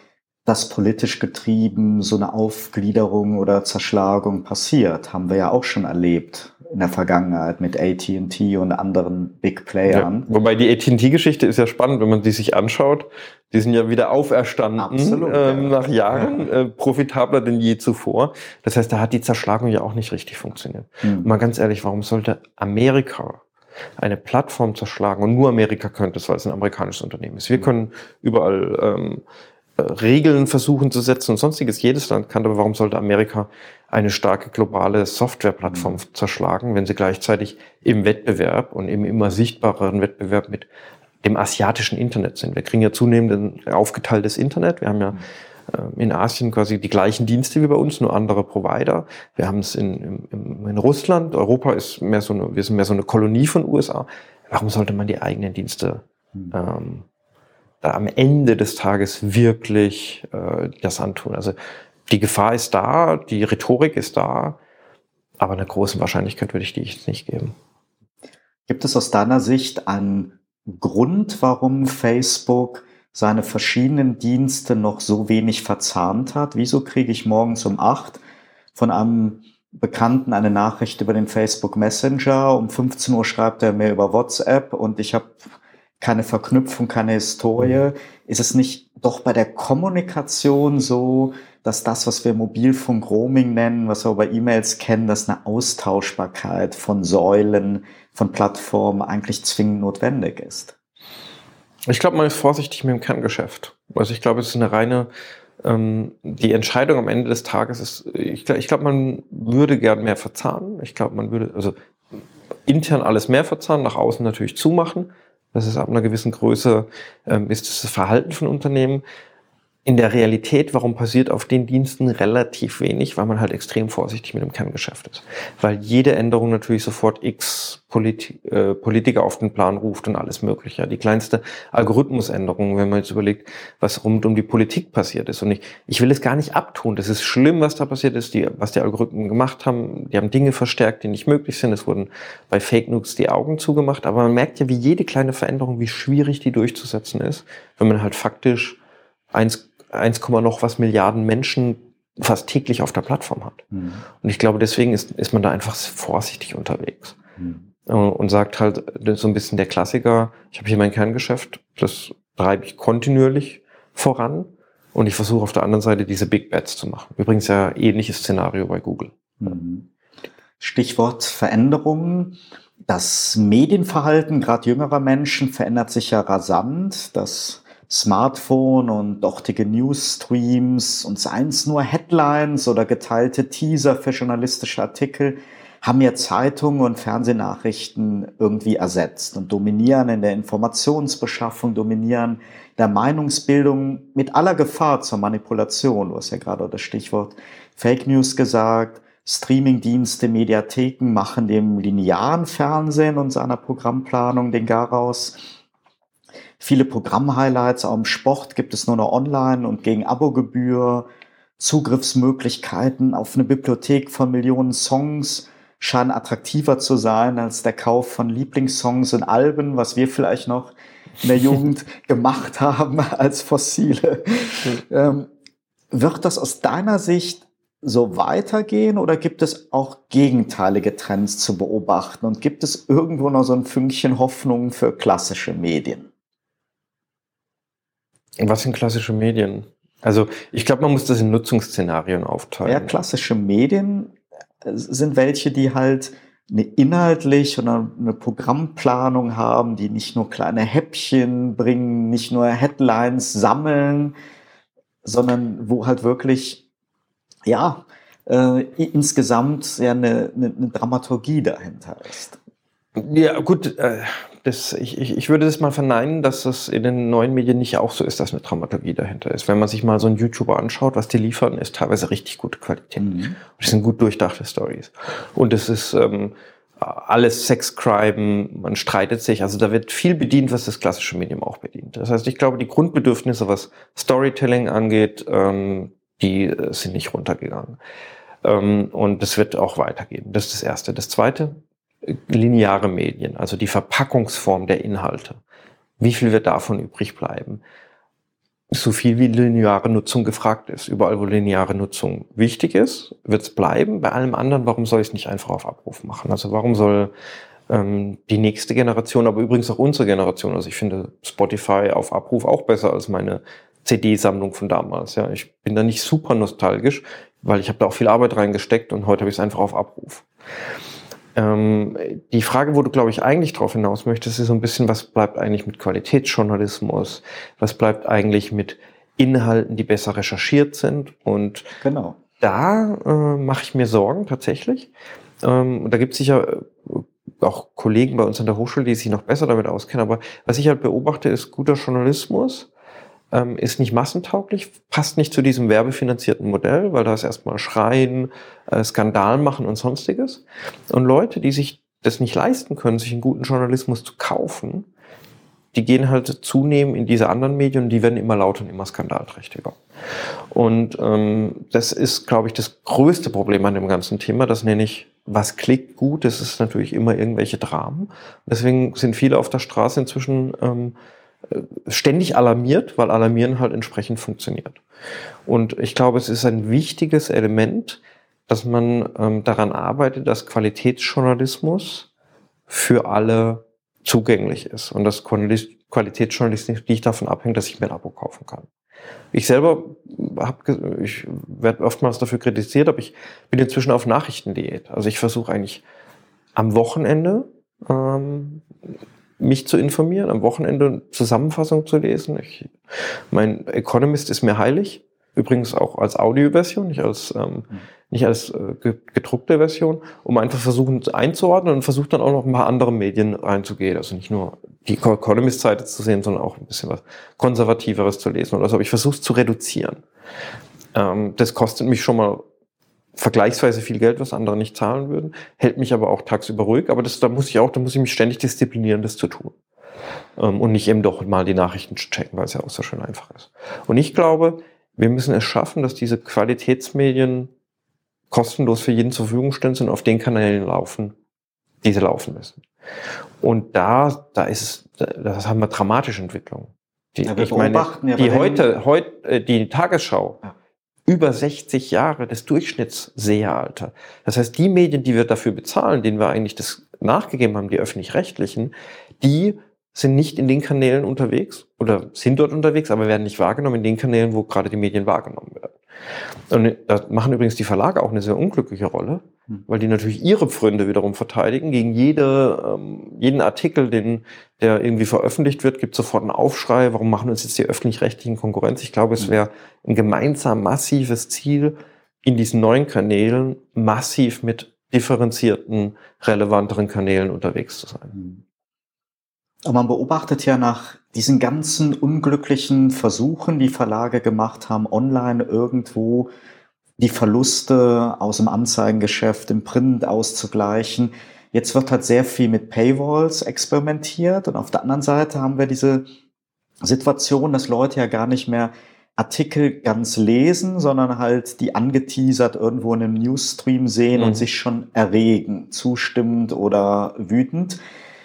dass politisch getrieben so eine Aufgliederung oder Zerschlagung passiert. Haben wir ja auch schon erlebt in der Vergangenheit mit AT&T und anderen Big Playern. Ja, wobei die AT&T-Geschichte ist ja spannend, wenn man die sich anschaut. Die sind ja wieder auferstanden Absolut, ähm, ja. nach Jahren, äh, profitabler denn je zuvor. Das heißt, da hat die Zerschlagung ja auch nicht richtig funktioniert. Mhm. Mal ganz ehrlich, warum sollte Amerika eine Plattform zerschlagen und nur Amerika könnte es, weil es ein amerikanisches Unternehmen ist. Wir hm. können überall ähm, Regeln versuchen zu setzen und sonstiges. Jedes Land kann, aber warum sollte Amerika eine starke globale Softwareplattform mhm. zerschlagen, wenn sie gleichzeitig im Wettbewerb und im immer sichtbareren Wettbewerb mit dem asiatischen Internet sind? Wir kriegen ja zunehmend ein aufgeteiltes Internet. Wir haben ja äh, in Asien quasi die gleichen Dienste wie bei uns, nur andere Provider. Wir haben es in, in, in Russland. Europa ist mehr so eine, wir sind mehr so eine Kolonie von USA. Warum sollte man die eigenen Dienste mhm. ähm, am Ende des Tages wirklich äh, das antun. Also die Gefahr ist da, die Rhetorik ist da, aber eine große Wahrscheinlichkeit würde ich die jetzt nicht geben. Gibt es aus deiner Sicht einen Grund, warum Facebook seine verschiedenen Dienste noch so wenig verzahnt hat? Wieso kriege ich morgens um acht von einem Bekannten eine Nachricht über den Facebook Messenger, um 15 Uhr schreibt er mir über WhatsApp und ich habe keine Verknüpfung, keine Historie. Ist es nicht doch bei der Kommunikation so, dass das, was wir Mobilfunk Roaming nennen, was wir bei E-Mails kennen, dass eine Austauschbarkeit von Säulen, von Plattformen eigentlich zwingend notwendig ist? Ich glaube, man ist vorsichtig mit dem Kerngeschäft. Also ich glaube, es ist eine reine, ähm, die Entscheidung am Ende des Tages ist, ich, glaube, man würde gern mehr verzahnen. Ich glaube, man würde, also intern alles mehr verzahnen, nach außen natürlich zumachen. Das ist ab einer gewissen Größe, ähm, ist das Verhalten von Unternehmen in der Realität, warum passiert auf den Diensten relativ wenig, weil man halt extrem vorsichtig mit dem Kerngeschäft ist. Weil jede Änderung natürlich sofort x Polit äh, Politiker auf den Plan ruft und alles Mögliche. Die kleinste Algorithmusänderung, wenn man jetzt überlegt, was rund um die Politik passiert ist. Und ich, ich will es gar nicht abtun. Das ist schlimm, was da passiert ist, die, was die Algorithmen gemacht haben. Die haben Dinge verstärkt, die nicht möglich sind. Es wurden bei Fake News die Augen zugemacht. Aber man merkt ja, wie jede kleine Veränderung, wie schwierig die durchzusetzen ist, wenn man halt faktisch eins 1, noch was Milliarden Menschen fast täglich auf der Plattform hat. Mhm. Und ich glaube, deswegen ist, ist man da einfach vorsichtig unterwegs. Mhm. äh, und sagt halt so ein bisschen der Klassiker, ich habe hier mein Kerngeschäft, das treibe ich kontinuierlich voran und ich versuche auf der anderen Seite diese Big Bets zu machen. Übrigens ja ähnliches Szenario bei Google. Mhm. Stichwort Veränderungen. Das Medienverhalten gerade jüngerer Menschen verändert sich ja rasant. Das Smartphone und dortige Newsstreams und seien es nur Headlines oder geteilte Teaser für journalistische Artikel, haben ja Zeitungen und Fernsehnachrichten irgendwie ersetzt und dominieren in der Informationsbeschaffung, dominieren der Meinungsbildung mit aller Gefahr zur Manipulation. Du hast ja gerade das Stichwort Fake News gesagt. Streamingdienste, Mediatheken machen dem linearen Fernsehen und seiner Programmplanung den Garaus. Viele Programmhighlights auch im Sport gibt es nur noch online und gegen Abogebühr. Zugriffsmöglichkeiten auf eine Bibliothek von Millionen Songs scheinen attraktiver zu sein als der Kauf von Lieblingssongs und Alben, was wir vielleicht noch in der Jugend gemacht haben als Fossile. Ähm, wird das aus deiner Sicht so weitergehen oder gibt es auch gegenteilige Trends zu beobachten und gibt es irgendwo noch so ein Fünkchen Hoffnung für klassische Medien? Was sind klassische Medien? Also ich glaube, man muss das in Nutzungsszenarien aufteilen. Ja, klassische Medien sind welche, die halt eine inhaltlich oder eine Programmplanung haben, die nicht nur kleine Häppchen bringen, nicht nur Headlines sammeln, sondern wo halt wirklich, ja, äh, insgesamt ja eine, eine, eine Dramaturgie dahinter ist. Ja, gut, äh, das, ich, ich, ich würde das mal verneinen, dass das in den neuen Medien nicht auch so ist, dass eine Dramaturgie dahinter ist. Wenn man sich mal so einen YouTuber anschaut, was die liefern, ist teilweise richtig gute Qualität. Mhm. Das sind gut durchdachte Stories. Und es ist ähm, alles Sexcrime, man streitet sich. Also da wird viel bedient, was das klassische Medium auch bedient. Das heißt, ich glaube, die Grundbedürfnisse, was Storytelling angeht, ähm, die sind nicht runtergegangen. Ähm, und das wird auch weitergehen. Das ist das Erste. Das Zweite, lineare Medien, also die Verpackungsform der Inhalte. Wie viel wird davon übrig bleiben? So viel wie lineare Nutzung gefragt ist. Überall, wo lineare Nutzung wichtig ist, wird es bleiben. Bei allem anderen, warum soll ich es nicht einfach auf Abruf machen? Also warum soll ähm, die nächste Generation, aber übrigens auch unsere Generation, also ich finde Spotify auf Abruf auch besser als meine CD-Sammlung von damals. Ja, ich bin da nicht super nostalgisch, weil ich habe da auch viel Arbeit reingesteckt und heute habe ich es einfach auf Abruf. Ähm, die Frage, wo du, glaube ich, eigentlich drauf hinaus möchtest, ist so ein bisschen, was bleibt eigentlich mit Qualitätsjournalismus? Was bleibt eigentlich mit Inhalten, die besser recherchiert sind? Und genau. da äh, mache ich mir Sorgen tatsächlich. Ähm, da gibt es sicher äh, auch Kollegen bei uns an der Hochschule, die sich noch besser damit auskennen. Aber was ich halt beobachte, ist guter Journalismus ähm, ist nicht massentauglich, passt nicht zu diesem werbefinanzierten Modell, weil da ist erstmal Schreien, äh, Skandal machen und sonstiges. Und Leute, die sich das nicht leisten können, sich einen guten Journalismus zu kaufen, die gehen halt zunehmend in diese anderen Medien und die werden immer lauter und immer skandalträchtiger. Und ähm, das ist, glaube ich, das größte Problem an dem ganzen Thema. Das nenne ich, was klickt gut, das ist natürlich immer irgendwelche Dramen. Deswegen sind viele auf der Straße inzwischen ähm, ständig alarmiert, weil Alarmieren halt entsprechend funktioniert. Und ich glaube, es ist ein wichtiges Element, dass man ähm, daran arbeitet, dass Qualitätsjournalismus für alle zugänglich ist und dass Qualitätsjournalismus nicht davon abhängt, dass ich mir ein Abo kaufen kann. Ich selber habe, ich werde oftmals dafür kritisiert, aber ich bin inzwischen auf Nachrichtendiät. Also ich versuche eigentlich am Wochenende ähm, mich zu informieren, am Wochenende Zusammenfassung zu lesen. Ich, mein Economist ist mir heilig. Übrigens auch als Audioversion, nicht als, ähm, mhm. nicht als äh, gedruckte Version, um einfach versuchen einzuordnen und versucht dann auch noch ein paar andere Medien reinzugehen. Also nicht nur die Economist-Seite zu sehen, sondern auch ein bisschen was Konservativeres zu lesen oder so. Aber ich versuche es zu reduzieren. Ähm, das kostet mich schon mal vergleichsweise viel Geld, was andere nicht zahlen würden, hält mich aber auch tagsüber ruhig. Aber das, da muss ich auch, da muss ich mich ständig disziplinieren, das zu tun. Ähm, und nicht eben doch mal die Nachrichten zu checken, weil es ja auch so schön einfach ist. Und ich glaube, wir müssen es schaffen, dass diese Qualitätsmedien kostenlos für jeden zur Verfügung stehen und auf den Kanälen laufen, die sie laufen müssen. Und da, da ist, das haben wir dramatische Entwicklungen. Die, ja, ich meine, die heute, heute, äh, die Tagesschau, ja über 60 Jahre des Durchschnittsseheralter. Das heißt, die Medien, die wir dafür bezahlen, denen wir eigentlich das nachgegeben haben, die öffentlich-rechtlichen, die sind nicht in den Kanälen unterwegs oder sind dort unterwegs, aber werden nicht wahrgenommen in den Kanälen, wo gerade die Medien wahrgenommen werden. Und da machen übrigens die Verlage auch eine sehr unglückliche Rolle, hm. weil die natürlich ihre Pfründe wiederum verteidigen. Gegen jede, ähm, jeden Artikel, den, der irgendwie veröffentlicht wird, gibt sofort einen Aufschrei. Warum machen uns jetzt die öffentlich-rechtlichen Konkurrenz? Ich glaube, es hm. wäre ein gemeinsam massives Ziel, in diesen neuen Kanälen massiv mit differenzierten, relevanteren Kanälen unterwegs zu sein. Aber man beobachtet ja nach diesen ganzen unglücklichen Versuchen, die Verlage gemacht haben, online irgendwo die Verluste aus dem Anzeigengeschäft im Print auszugleichen. Jetzt wird halt sehr viel mit Paywalls experimentiert und auf der anderen Seite haben wir diese Situation, dass Leute ja gar nicht mehr Artikel ganz lesen, sondern halt die angeteasert irgendwo in einem Newsstream sehen mhm. und sich schon erregen, zustimmend oder wütend.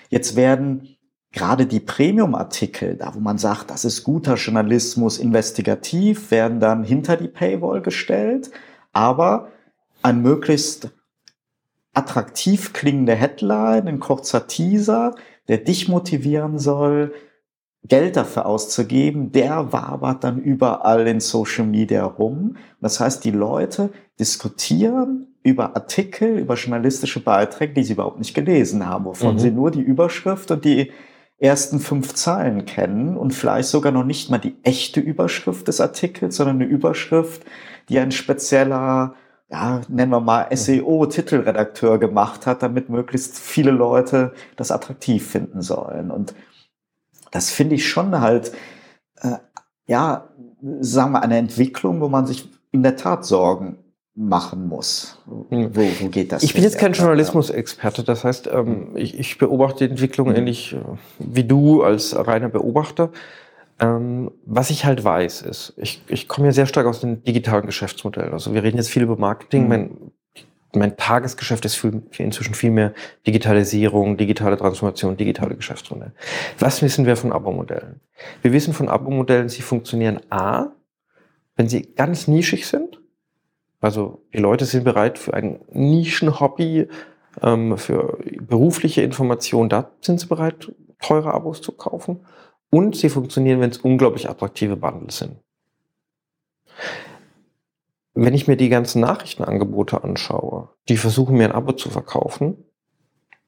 Jetzt werden gerade die Premium-Artikel, da wo man sagt, das ist guter Journalismus, investigativ, werden dann hinter die Paywall gestellt, aber ein möglichst attraktiv klingende Headline, ein kurzer Teaser, der dich motivieren soll, Geld dafür auszugeben, der wabert dann überall in Social Media rum. Das heißt, die Leute diskutieren über Artikel, über journalistische Beiträge, die sie überhaupt nicht gelesen haben, wovon mhm. sie nur die Überschrift und die ersten fünf Zahlen kennen und vielleicht sogar noch nicht mal die echte Überschrift des Artikels, sondern eine Überschrift, die ein spezieller, ja, nennen wir mal SEO-Titelredakteur gemacht hat, damit möglichst viele Leute das attraktiv finden sollen. Und das finde ich schon halt, äh, ja, sagen wir, eine Entwicklung, wo man sich in der Tat Sorgen machen muss. Hm. Wo, wo geht das? Ich bin jetzt kein Journalismusexperte, das heißt, ähm, hm. ich, ich, beobachte die Entwicklung mhm. ähnlich äh, wie du als reiner Beobachter. Ähm, was ich halt weiß, ist, ich, ich komme ja sehr stark aus den digitalen Geschäftsmodellen. Also wir reden jetzt viel über Marketing. Mhm. Mein, mein Tagesgeschäft ist viel, inzwischen viel mehr Digitalisierung, digitale Transformation, digitale Geschäftsmodelle. Was wissen wir von Abo-Modellen? Wir wissen von Abo-Modellen, sie funktionieren A, wenn sie ganz nischig sind also die Leute sind bereit für ein Nischenhobby, ähm, für berufliche Informationen, da sind sie bereit, teure Abos zu kaufen. Und sie funktionieren, wenn es unglaublich attraktive Bundles sind. Wenn ich mir die ganzen Nachrichtenangebote anschaue, die versuchen mir ein Abo zu verkaufen,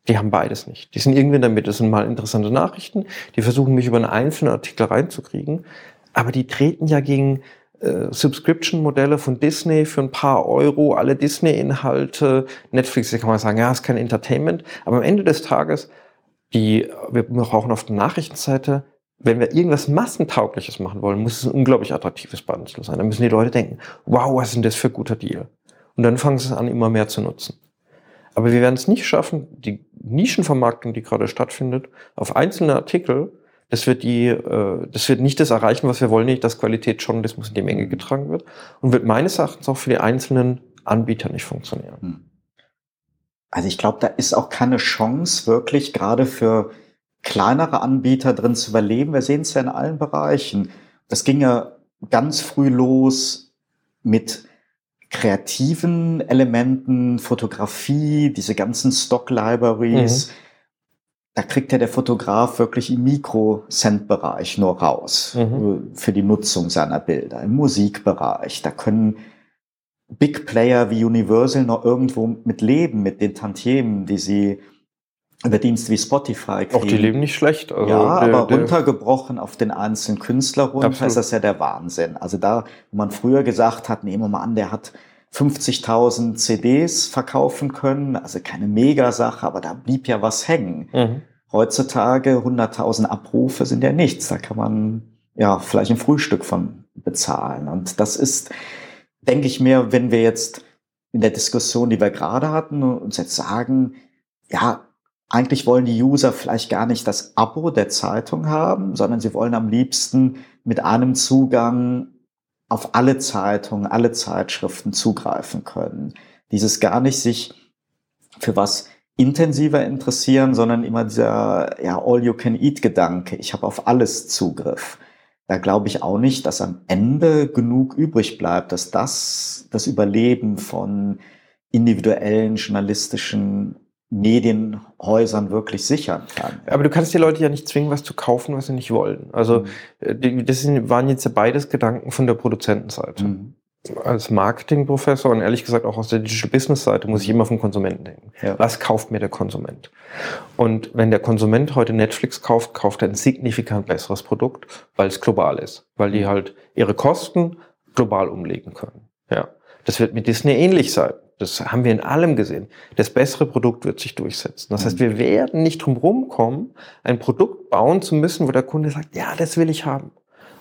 die haben beides nicht. Die sind irgendwie Mitte. Das sind mal interessante Nachrichten, die versuchen mich über einen einzelnen Artikel reinzukriegen, aber die treten ja gegen äh, Subscription-Modelle von Disney für ein paar Euro, alle Disney-Inhalte, Netflix, da kann man sagen, ja, ist kein Entertainment, aber am Ende des Tages, die, wir brauchen auf der Nachrichtenseite, wenn wir irgendwas Massentaugliches machen wollen, muss es ein unglaublich attraktives Bundle sein. Dann müssen die Leute denken, wow, was denn das für ein guter Deal? Und dann fangen sie es an, immer mehr zu nutzen. Aber wir werden es nicht schaffen, die Nischenvermarktung, die gerade stattfindet, auf einzelne Artikel das wird die, äh, das wird nicht das erreichen, was wir wollen, nicht, dass Qualitätsjournalismus in die Menge getragen wird und wird meines Erachtens auch für die einzelnen Anbieter nicht funktionieren. Hm. Also ich glaube, da ist auch keine Chance, wirklich gerade für kleinere Anbieter drin zu überleben. Wir sehen es ja in allen Bereichen. Das ging ja ganz früh los mit kreativen Elementen, Fotografie, diese ganzen Stock-Libraries. Mhm da kriegt ja der Fotograf wirklich im Mikrocent-Bereich nur raus mhm. für die Nutzung seiner Bilder. Im Musikbereich, da können Big Player wie Universal noch irgendwo mit leben, mit den Tantiemen, die sie über Dienste wie Spotify kriegen. Auch die leben nicht schlecht. Also ja, der, aber der runtergebrochen auf den einzelnen Künstler runter Absolut. ist das ja der Wahnsinn. Also da, wo man früher gesagt hat, nehmen wir mal an, der hat 50.000 CDs verkaufen können, also keine Mega-Sache, aber da blieb ja was hängen. Mhm. Heutzutage 100.000 Abrufe sind ja nichts, da kann man ja vielleicht ein Frühstück von bezahlen. Und das ist, denke ich mir, wenn wir jetzt in der Diskussion, die wir gerade hatten, uns jetzt sagen, ja, eigentlich wollen die User vielleicht gar nicht das Abo der Zeitung haben, sondern sie wollen am liebsten mit einem Zugang auf alle Zeitungen, alle Zeitschriften zugreifen können. Dieses gar nicht sich für was intensiver interessieren, sondern immer dieser ja, All-You-Can-Eat-Gedanke. Ich habe auf alles Zugriff. Da glaube ich auch nicht, dass am Ende genug übrig bleibt, dass das das Überleben von individuellen journalistischen Medienhäusern wirklich sichern kann. Aber du kannst die Leute ja nicht zwingen, was zu kaufen, was sie nicht wollen. Also mhm. Äh, das waren jetzt ja beides Gedanken von der Produzentenseite. Mhm. Als Marketingprofessor und ehrlich gesagt auch aus der Digital Business Seite muss ich immer vom Konsumenten denken. Ja. Was kauft mir der Konsument? Und wenn der Konsument heute Netflix kauft, kauft er ein signifikant besseres Produkt, weil es global ist, weil die mhm. halt ihre Kosten global umlegen können. Ja. Das wird mit Disney ähnlich sein. Das haben wir in allem gesehen. Das bessere Produkt wird sich durchsetzen. Das heißt, wir werden nicht drum rumkommen, ein Produkt bauen zu müssen, wo der Kunde sagt, ja, das will ich haben.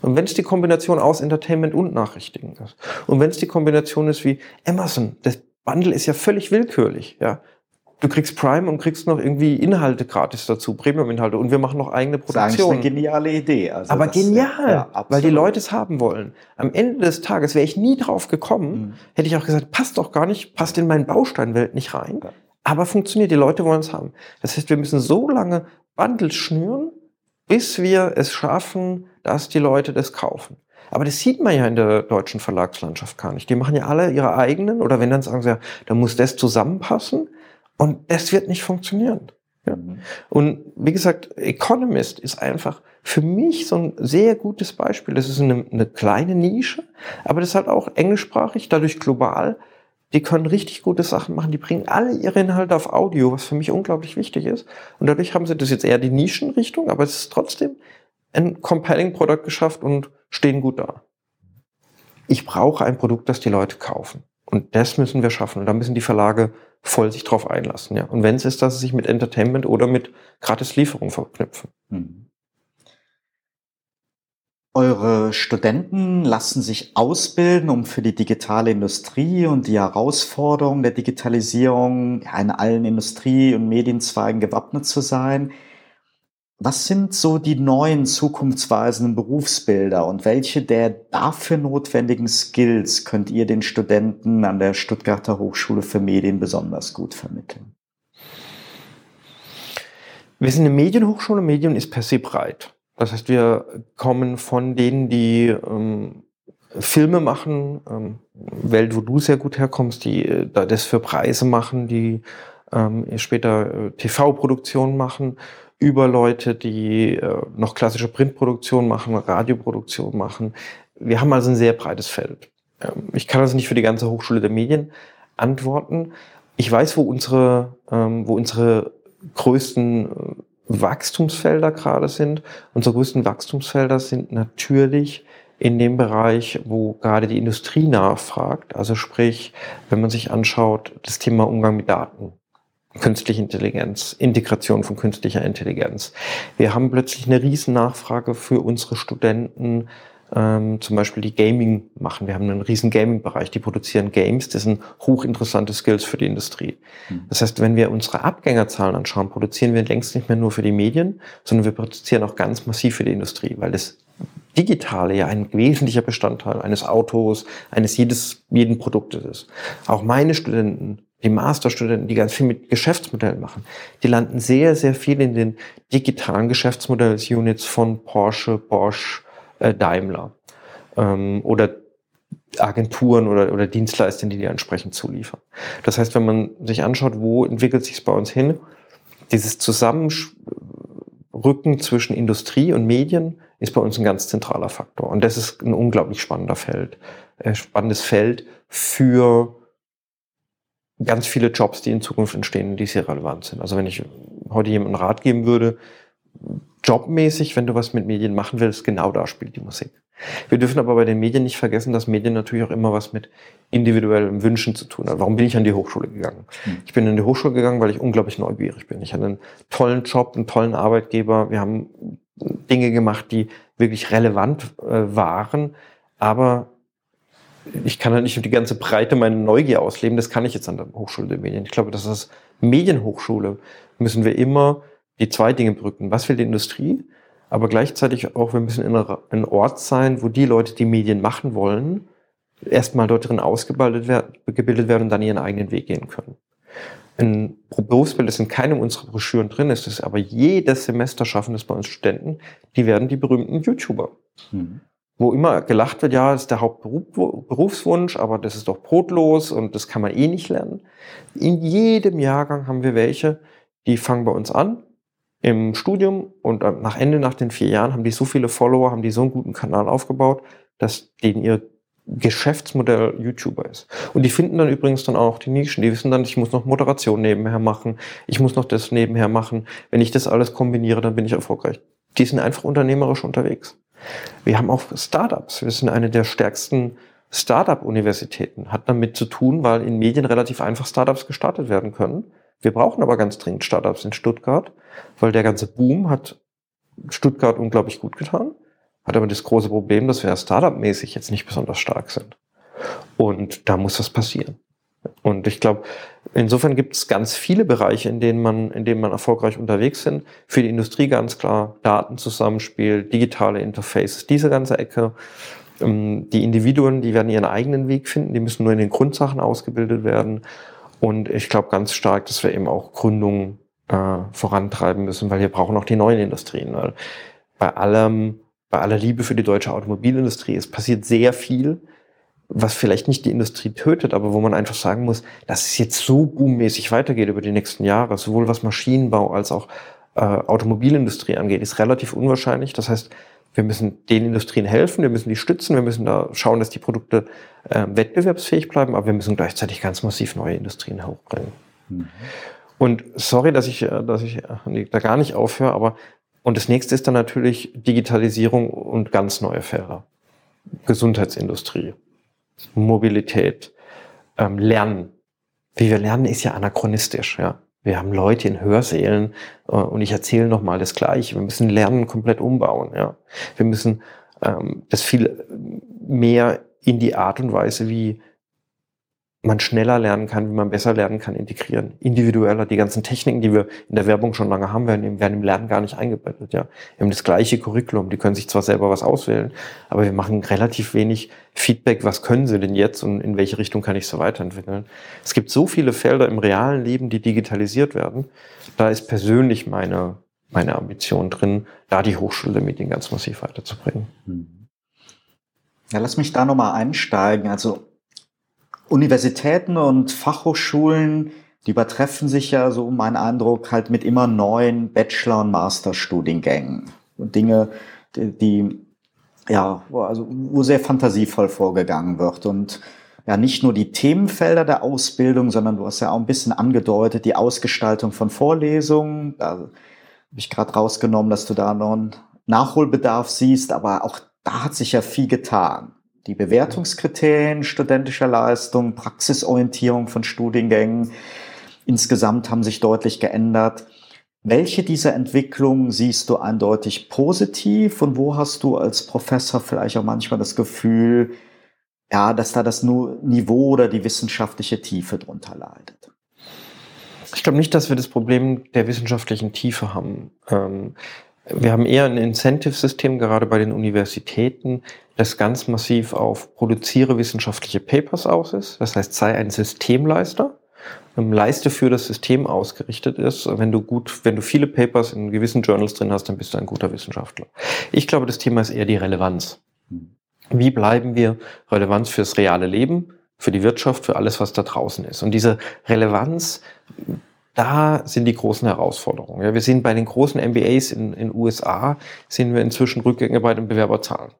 Und wenn es die Kombination aus Entertainment und Nachrichtigen ist. Und wenn es die Kombination ist wie Amazon, das Bundle ist ja völlig willkürlich, ja du kriegst Prime und kriegst noch irgendwie Inhalte gratis dazu, Premium-Inhalte und wir machen noch eigene Produktion. Das ist eine geniale Idee. Also Aber das, genial, ja, weil die Leute es haben wollen. Am Ende des Tages wäre ich nie drauf gekommen, mhm. hätte ich auch gesagt, passt doch gar nicht, passt in meine Bausteinwelt nicht rein. Ja. Aber funktioniert, die Leute wollen es haben. Das heißt, wir müssen so lange Bundles schnüren, bis wir es schaffen, dass die Leute das kaufen. Aber das sieht man ja in der deutschen Verlagslandschaft gar nicht. Die machen ja alle ihre eigenen oder wenn dann sagen sie ja, da muss das zusammenpassen. Und das wird nicht funktionieren. Ja. Mhm. Und wie gesagt, Economist ist einfach für mich so ein sehr gutes Beispiel. Das ist eine, eine kleine Nische, aber das ist halt auch englischsprachig, dadurch global. Die können richtig gute Sachen machen. Die bringen alle ihre Inhalte auf Audio, was für mich unglaublich wichtig ist. Und dadurch haben sie das jetzt eher die Nischenrichtung, aber es ist trotzdem ein compelling Produkt geschafft und stehen gut da. Ich brauche ein Produkt, das die Leute kaufen. Und das müssen wir schaffen. Und da müssen die Verlage voll sich drauf einlassen. Ja. Und wenn es ist, dass sie sich mit Entertainment oder mit Gratislieferung verknüpfen. Mhm. Eure Studenten lassen sich ausbilden, um für die digitale Industrie und die Herausforderungen der Digitalisierung in allen Industrie- und Medienzweigen gewappnet zu sein. Was sind so die neuen zukunftsweisenden Berufsbilder und welche der dafür notwendigen Skills könnt ihr den Studenten an der Stuttgarter Hochschule für Medien besonders gut vermitteln? Wir sind eine Medienhochschule. Medien ist per se breit. Das heißt, wir kommen von denen, die ähm, Filme machen, ähm, Welt, wo du sehr gut herkommst, die äh, das für Preise machen, die ähm, später äh, TV-Produktionen machen, über Leute, die äh, noch klassische Printproduktion machen, Radioproduktion machen. Wir haben also ein sehr breites Feld. Ähm, ich kann also nicht für die ganze Hochschule der Medien antworten. Ich weiß, wo unsere, ähm, wo unsere größten äh, Wachstumsfelder gerade sind. Unsere größten Wachstumsfelder sind natürlich in dem Bereich, wo gerade die Industrie nachfragt. Also sprich, wenn man sich anschaut, das Thema Umgang mit Daten künstliche Intelligenz, Integration von künstlicher Intelligenz. Wir haben plötzlich eine riesen Nachfrage für unsere Studenten, ähm, zum Beispiel die Gaming machen. Wir haben einen riesen Gaming-Bereich, die produzieren Games, das sind hochinteressante Skills für die Industrie. Mhm. Das heißt, wenn wir unsere Abgängerzahlen anschauen, produzieren wir längst nicht mehr nur für die Medien, sondern wir produzieren auch ganz massiv für die Industrie, weil das Digitale ja ein wesentlicher Bestandteil eines Autos, eines jedes, jeden Produktes ist. Auch meine Studenten die Masterstudenten, die ganz viel mit Geschäftsmodellen machen, die landen sehr, sehr viel in den digitalen Geschäftsmodells-Units von Porsche, Bosch, äh, Daimler ähm, oder Agenturen oder, oder Dienstleister, die die entsprechend zuliefern. Das heißt, wenn man sich anschaut, wo entwickelt sich es bei uns hin, dieses Zusammenrücken zwischen Industrie und Medien ist bei uns ein ganz zentraler Faktor. Und das ist ein unglaublich spannender Feld, äh, spannendes Feld für ganz viele Jobs, die in Zukunft entstehen, die sehr relevant sind. Also wenn ich heute jemandem Rat geben würde, jobmäßig, wenn du was mit Medien machen willst, genau da spielt die Musik. Wir dürfen aber bei den Medien nicht vergessen, dass Medien natürlich auch immer was mit individuellen Wünschen zu tun haben. Warum bin ich an die Hochschule gegangen? Hm. Ich bin in die Hochschule gegangen, weil ich unglaublich neugierig bin. Ich hatte einen tollen Job, einen tollen Arbeitgeber. Wir haben Dinge gemacht, die wirklich relevant äh, waren, aber ich kann halt nicht die ganze Breite meiner Neugier ausleben, das kann ich jetzt an der Hochschule der Medien. Ich glaube, das ist Medienhochschule, müssen wir immer die zwei Dinge brücken. Was will die Industrie? Aber gleichzeitig auch, wir müssen in einem Ort sein, wo die Leute, die Medien machen wollen, erstmal dort drin ausgebildet werden und dann ihren eigenen Weg gehen können. Ein Berufsbild ist in keinem unserer Broschüren drin, ist es aber jedes Semester schaffen es bei uns Studenten, die werden die berühmten YouTuber. Mhm wo immer gelacht wird, ja, das ist der Hauptberufswunsch, aber das ist doch brotlos und das kann man eh nicht lernen. In jedem Jahrgang haben wir welche, die fangen bei uns an im Studium und nach Ende, nach den vier Jahren, haben die so viele Follower, haben die so einen guten Kanal aufgebaut, dass denen ihr Geschäftsmodell YouTuber ist. Und die finden dann übrigens dann auch die Nischen. Die wissen dann, ich muss noch Moderation nebenher machen, ich muss noch das nebenher machen. Wenn ich das alles kombiniere, dann bin ich erfolgreich. Die sind einfach unternehmerisch unterwegs. Wir haben auch Startups. Wir sind eine der stärksten Startup-Universitäten. Hat damit zu tun, weil in Medien relativ einfach Startups gestartet werden können. Wir brauchen aber ganz dringend Startups in Stuttgart, weil der ganze Boom hat Stuttgart unglaublich gut getan. Hat aber das große Problem, dass wir Startup-mäßig jetzt nicht besonders stark sind. Und da muss was passieren. Und ich glaube, insofern gibt es ganz viele Bereiche, in denen man, in denen man erfolgreich unterwegs sind. Für die Industrie ganz klar Datenzusammenspiel, digitale Interfaces, diese ganze Ecke. Ähm, die Individuen, die werden ihren eigenen Weg finden, die müssen nur in den Grundsachen ausgebildet werden. Und ich glaube ganz stark, dass wir eben auch Gründungen äh, vorantreiben müssen, weil wir brauchen auch die neuen Industrien. Weil bei allem, bei aller Liebe für die deutsche Automobilindustrie, es passiert sehr viel, was vielleicht nicht die Industrie tötet, aber wo man einfach sagen muss, dass es jetzt so boommäßig weitergeht über die nächsten Jahre, sowohl was Maschinenbau als auch äh, Automobilindustrie angeht, ist relativ unwahrscheinlich. Das heißt, wir müssen den Industrien helfen, wir müssen die stützen, wir müssen da schauen, dass die Produkte äh, wettbewerbsfähig bleiben, aber wir müssen gleichzeitig ganz massiv neue Industrien hochbringen. Mhm. Und sorry, dass ich, äh, dass ich äh, da gar nicht aufhöre, aber und das nächste ist dann natürlich Digitalisierung und ganz neue Felder. Gesundheitsindustrie, Mobilität, ähm, Lernen. Wie wir lernen, ist ja anachronistisch, ja. Wir haben Leute in Hörsälen äh, und ich erzähle nochmal das Gleiche. Wir müssen Lernen komplett umbauen, ja. Wir müssen ähm, das viel mehr in die Art und Weise, wie man schneller lernen kann, wie man besser lernen kann, integrieren. Individueller, die ganzen Techniken, die wir in der Werbung schon lange haben, werden, werden im Lernen gar nicht eingebettet. Ja. Wir haben das gleiche Curriculum, die können sich zwar selber was auswählen, aber wir machen relativ wenig Feedback, was können sie denn jetzt und in welche Richtung kann ich so weiterentwickeln. Es gibt so viele Felder im realen Leben, die digitalisiert werden. Da ist persönlich meine, meine Ambition drin, da die Hochschule mit ihnen ganz massiv weiterzubringen. Ja, lass mich da nochmal einsteigen. Also Universitäten und Fachhochschulen, die übertreffen sich ja, so mein Eindruck, halt mit immer neuen Bachelor- und Masterstudiengängen. Und Dinge, die, ja, also wo sehr fantasievoll vorgegangen wird. Und ja, nicht nur die Themenfelder der Ausbildung, sondern du hast ja auch ein bisschen angedeutet, die Ausgestaltung von Vorlesungen. Da habe ich gerade rausgenommen, dass du da noch einen Nachholbedarf siehst, aber auch da hat sich ja viel getan die Bewertungskriterien studentischer Leistung, Praxisorientierung von Studiengängen insgesamt haben sich deutlich geändert. Welche dieser Entwicklungen siehst du eindeutig positiv und wo hast du als Professor vielleicht auch manchmal das Gefühl, ja, dass da das Niveau oder die wissenschaftliche Tiefe drunter leidet? Ich glaube nicht, dass wir das Problem der wissenschaftlichen Tiefe haben. Ähm, wir haben eher ein Incentive-System, gerade bei den Universitäten, das ganz massiv auf produziere wissenschaftliche Papers aus ist. Das heißt, sei ein Systemleister, leiste für das System ausgerichtet ist. Wenn du gut, wenn du viele Papers in gewissen Journals drin hast, dann bist du ein guter Wissenschaftler. Ich glaube, das Thema ist eher die Relevanz. Wie bleiben wir Relevanz fürs reale Leben, für die Wirtschaft, für alles, was da draußen ist? Und diese Relevanz da sind die großen Herausforderungen. Ja, wir sehen bei den großen MBAs in den USA, sehen wir inzwischen Rückgänge bei den Bewerberzahlen.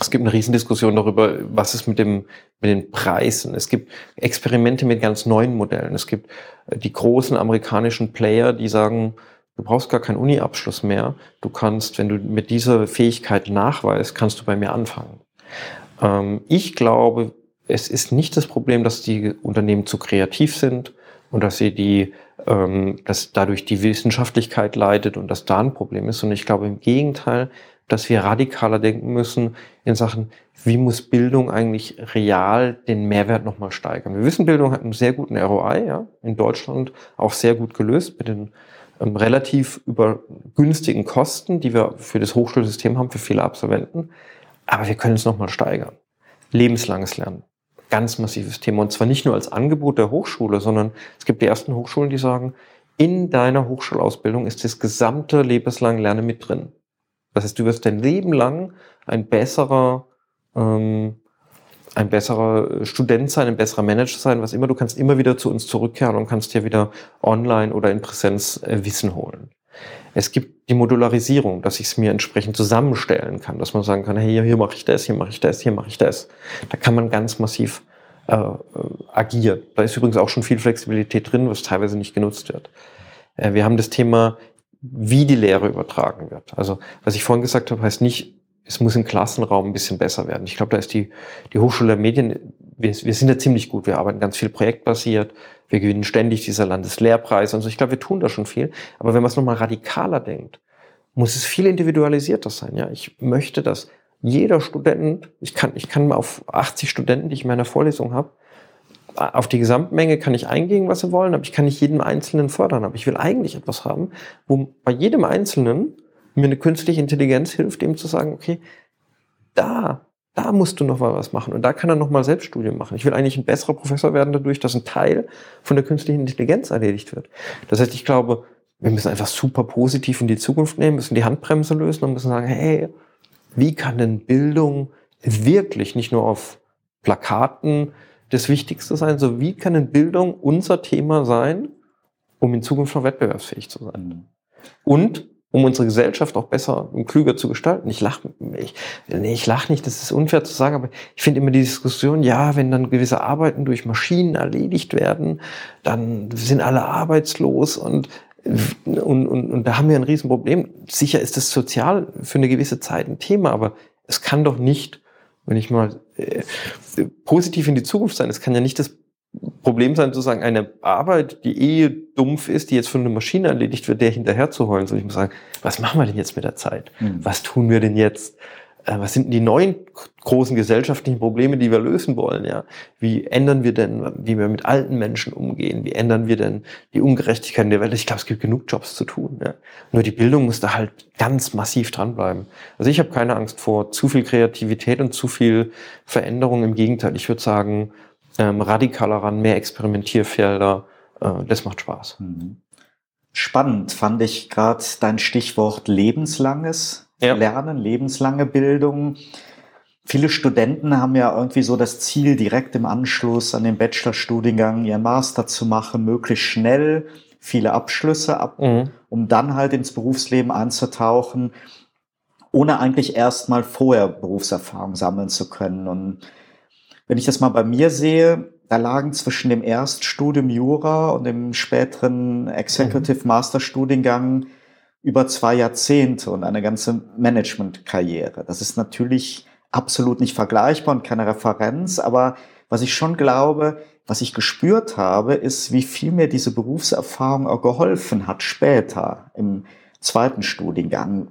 Es gibt eine Riesendiskussion darüber, was ist mit, dem, mit den Preisen. Es gibt Experimente mit ganz neuen Modellen. Es gibt äh, die großen amerikanischen Player, die sagen, du brauchst gar keinen Uni-Abschluss mehr. Du kannst, wenn du mit dieser Fähigkeit nachweist, kannst du bei mir anfangen. Ähm, ich glaube, es ist nicht das Problem, dass die Unternehmen zu kreativ sind und dass sie die, ähm, dass dadurch die Wissenschaftlichkeit leidet und dass da ein Problem ist. Und ich glaube im Gegenteil, dass wir radikaler denken müssen in Sachen, wie muss Bildung eigentlich real den Mehrwert nochmal steigern. Wir wissen, Bildung hat einen sehr guten ROI, ja, in Deutschland auch sehr gut gelöst mit den ähm, relativ über günstigen Kosten, die wir für das Hochschulsystem haben, für viele Absolventen. Aber wir können es nochmal steigern. Lebenslanges Lernen ganz massives Thema. Und zwar nicht nur als Angebot der Hochschule, sondern es gibt die ersten Hochschulen, die sagen, in deiner Hochschulausbildung ist das gesamte lebenslange Lernen mit drin. Das heißt, du wirst dein Leben lang ein besserer, ähm, ein besserer Student sein, ein besserer Manager sein, was immer. Du kannst immer wieder zu uns zurückkehren und kannst dir wieder online oder in Präsenz äh, Wissen holen. Es gibt die Modularisierung, dass ich es mir entsprechend zusammenstellen kann, dass man sagen kann, hey, hier mache ich das, hier mache ich das, hier mache ich das. Da kann man ganz massiv äh, agieren. Da ist übrigens auch schon viel Flexibilität drin, was teilweise nicht genutzt wird. Äh, wir haben das Thema, wie die Lehre übertragen wird. Also was ich vorhin gesagt habe, heißt nicht, es muss im Klassenraum ein bisschen besser werden. Ich glaube, da ist die, die Hochschule der Medien, wir, wir sind da ziemlich gut. Wir arbeiten ganz viel projektbasiert. Wir gewinnen ständig dieser Landeslehrpreise und so. Ich glaube, wir tun da schon viel. Aber wenn man es nochmal radikaler denkt, muss es viel individualisierter sein. Ja, ich möchte, dass jeder Student, ich kann, ich kann auf 80 Studenten, die ich in meiner Vorlesung habe, auf die Gesamtmenge kann ich eingehen, was sie wollen, aber ich kann nicht jeden Einzelnen fördern. Aber ich will eigentlich etwas haben, wo bei jedem Einzelnen mir eine künstliche Intelligenz hilft, ihm zu sagen, okay, da, da musst du noch mal was machen und da kann er noch mal Selbststudien machen. Ich will eigentlich ein besserer Professor werden dadurch, dass ein Teil von der künstlichen Intelligenz erledigt wird. Das heißt, ich glaube, wir müssen einfach super positiv in die Zukunft nehmen, müssen die Handbremse lösen und müssen sagen, hey, wie kann denn Bildung wirklich nicht nur auf Plakaten das Wichtigste sein, so wie kann denn Bildung unser Thema sein, um in Zukunft noch wettbewerbsfähig zu sein? Mhm. Und um unsere Gesellschaft auch besser und klüger zu gestalten. Ich lache ich, nee, ich lach nicht, das ist unfair zu sagen, aber ich finde immer die Diskussion, ja, wenn dann gewisse Arbeiten durch Maschinen erledigt werden, dann sind alle arbeitslos und und, und, und da haben wir ein Riesenproblem. Sicher ist das sozial für eine gewisse Zeit ein Thema, aber es kann doch nicht, wenn ich mal äh, positiv in die Zukunft sein, es kann ja nicht das Problem sein, sozusagen eine Arbeit, die eh dumpf ist, die jetzt von einer Maschine erledigt wird, der hinterher zu heulen. So, ich muss sagen, was machen wir denn jetzt mit der Zeit? Mhm. Was tun wir denn jetzt? Äh, was sind denn die neuen großen gesellschaftlichen Probleme, die wir lösen wollen? Ja, wie ändern wir denn, wie wir mit alten Menschen umgehen? Wie ändern wir denn die Ungerechtigkeit in der Welt? Ich glaube, es gibt genug Jobs zu tun. Ja. Nur die Bildung muss da halt ganz massiv dranbleiben. Also ich habe keine Angst vor zu viel Kreativität und zu viel Veränderung. Im Gegenteil, ich würde sagen, ähm, radikaler ran, mehr Experimentierfelder. Äh, das macht Spaß. Mhm. Spannend fand ich gerade dein Stichwort lebenslanges ja. Lernen, lebenslange Bildung. Viele Studenten haben ja irgendwie so das Ziel, direkt im Anschluss an den Bachelorstudiengang ihren Master zu machen, möglichst schnell viele Abschlüsse ab, mhm. um dann halt ins Berufsleben einzutauchen, ohne eigentlich erstmal vorher Berufserfahrung sammeln zu können. Und wenn ich das mal bei mir sehe, da lagen zwischen dem Erststudium Jura und dem späteren Executive mhm. Master Studiengang über zwei Jahrzehnte und eine ganze Management-Karriere. Das ist natürlich absolut nicht vergleichbar und keine Referenz, aber was ich schon glaube, was ich gespürt habe, ist, wie viel mir diese Berufserfahrung auch geholfen hat später im zweiten Studiengang.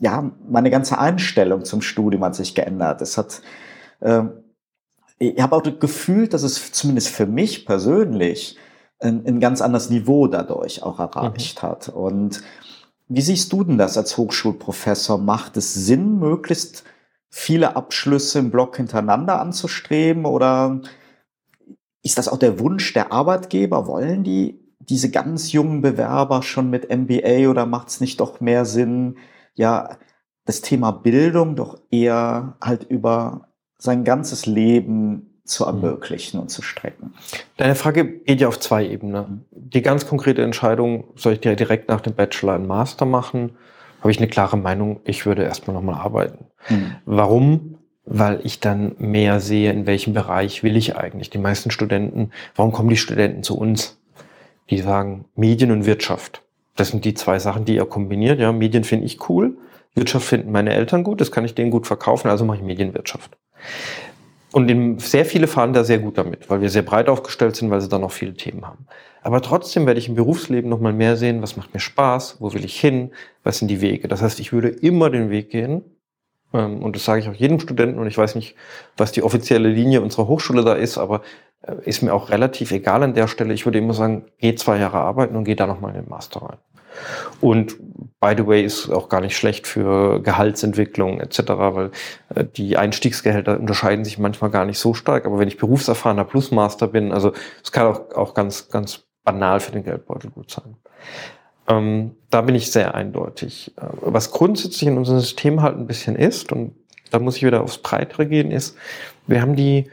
Ja, meine ganze Einstellung zum Studium hat sich geändert. Es hat äh, ich habe auch das Gefühl, dass es zumindest für mich persönlich ein, ein ganz anderes Niveau dadurch auch erreicht mhm. hat. Und wie siehst du denn das als Hochschulprofessor? Macht es Sinn, möglichst viele Abschlüsse im Block hintereinander anzustreben? Oder ist das auch der Wunsch der Arbeitgeber? Wollen die diese ganz jungen Bewerber schon mit MBA oder macht es nicht doch mehr Sinn, ja, das Thema Bildung doch eher halt über sein ganzes Leben zu mhm. ermöglichen und zu strecken. Deine Frage geht ja auf zwei Ebenen. Die ganz konkrete Entscheidung, soll ich dir direkt nach dem Bachelor einen Master machen? Habe ich eine klare Meinung, ich würde erstmal nochmal arbeiten. Mhm. Warum? Weil ich dann mehr sehe, in welchem Bereich will ich eigentlich. Die meisten Studenten, warum kommen die Studenten zu uns? Die sagen Medien und Wirtschaft. Das sind die zwei Sachen, die ihr kombiniert. Ja, Medien finde ich cool. Wirtschaft finden meine Eltern gut, das kann ich denen gut verkaufen, also mache ich Medienwirtschaft. Und sehr viele fahren da sehr gut damit, weil wir sehr breit aufgestellt sind, weil sie da noch viele Themen haben. Aber trotzdem werde ich im Berufsleben noch mal mehr sehen, was macht mir Spaß, wo will ich hin, was sind die Wege. Das heißt, ich würde immer den Weg gehen, ähm, und das sage ich auch jedem Studenten, und ich weiß nicht, was die offizielle Linie unserer Hochschule da ist, aber äh, ist mir auch relativ egal an der Stelle. Ich würde immer sagen, geh zwei Jahre arbeiten und geh da noch mal in den Master rein. Und by the way ist auch gar nicht schlecht für Gehaltsentwicklung etc., weil äh, die Einstiegsgehälter unterscheiden sich manchmal gar nicht so stark. Aber wenn ich berufserfahrener Plusmaster bin, also es kann auch, auch ganz, ganz banal für den Geldbeutel gut sein. Ähm, da bin ich sehr eindeutig. Äh, was grundsätzlich in unserem System halt ein bisschen ist, und da muss ich wieder aufs Breitere gehen, ist, wir haben die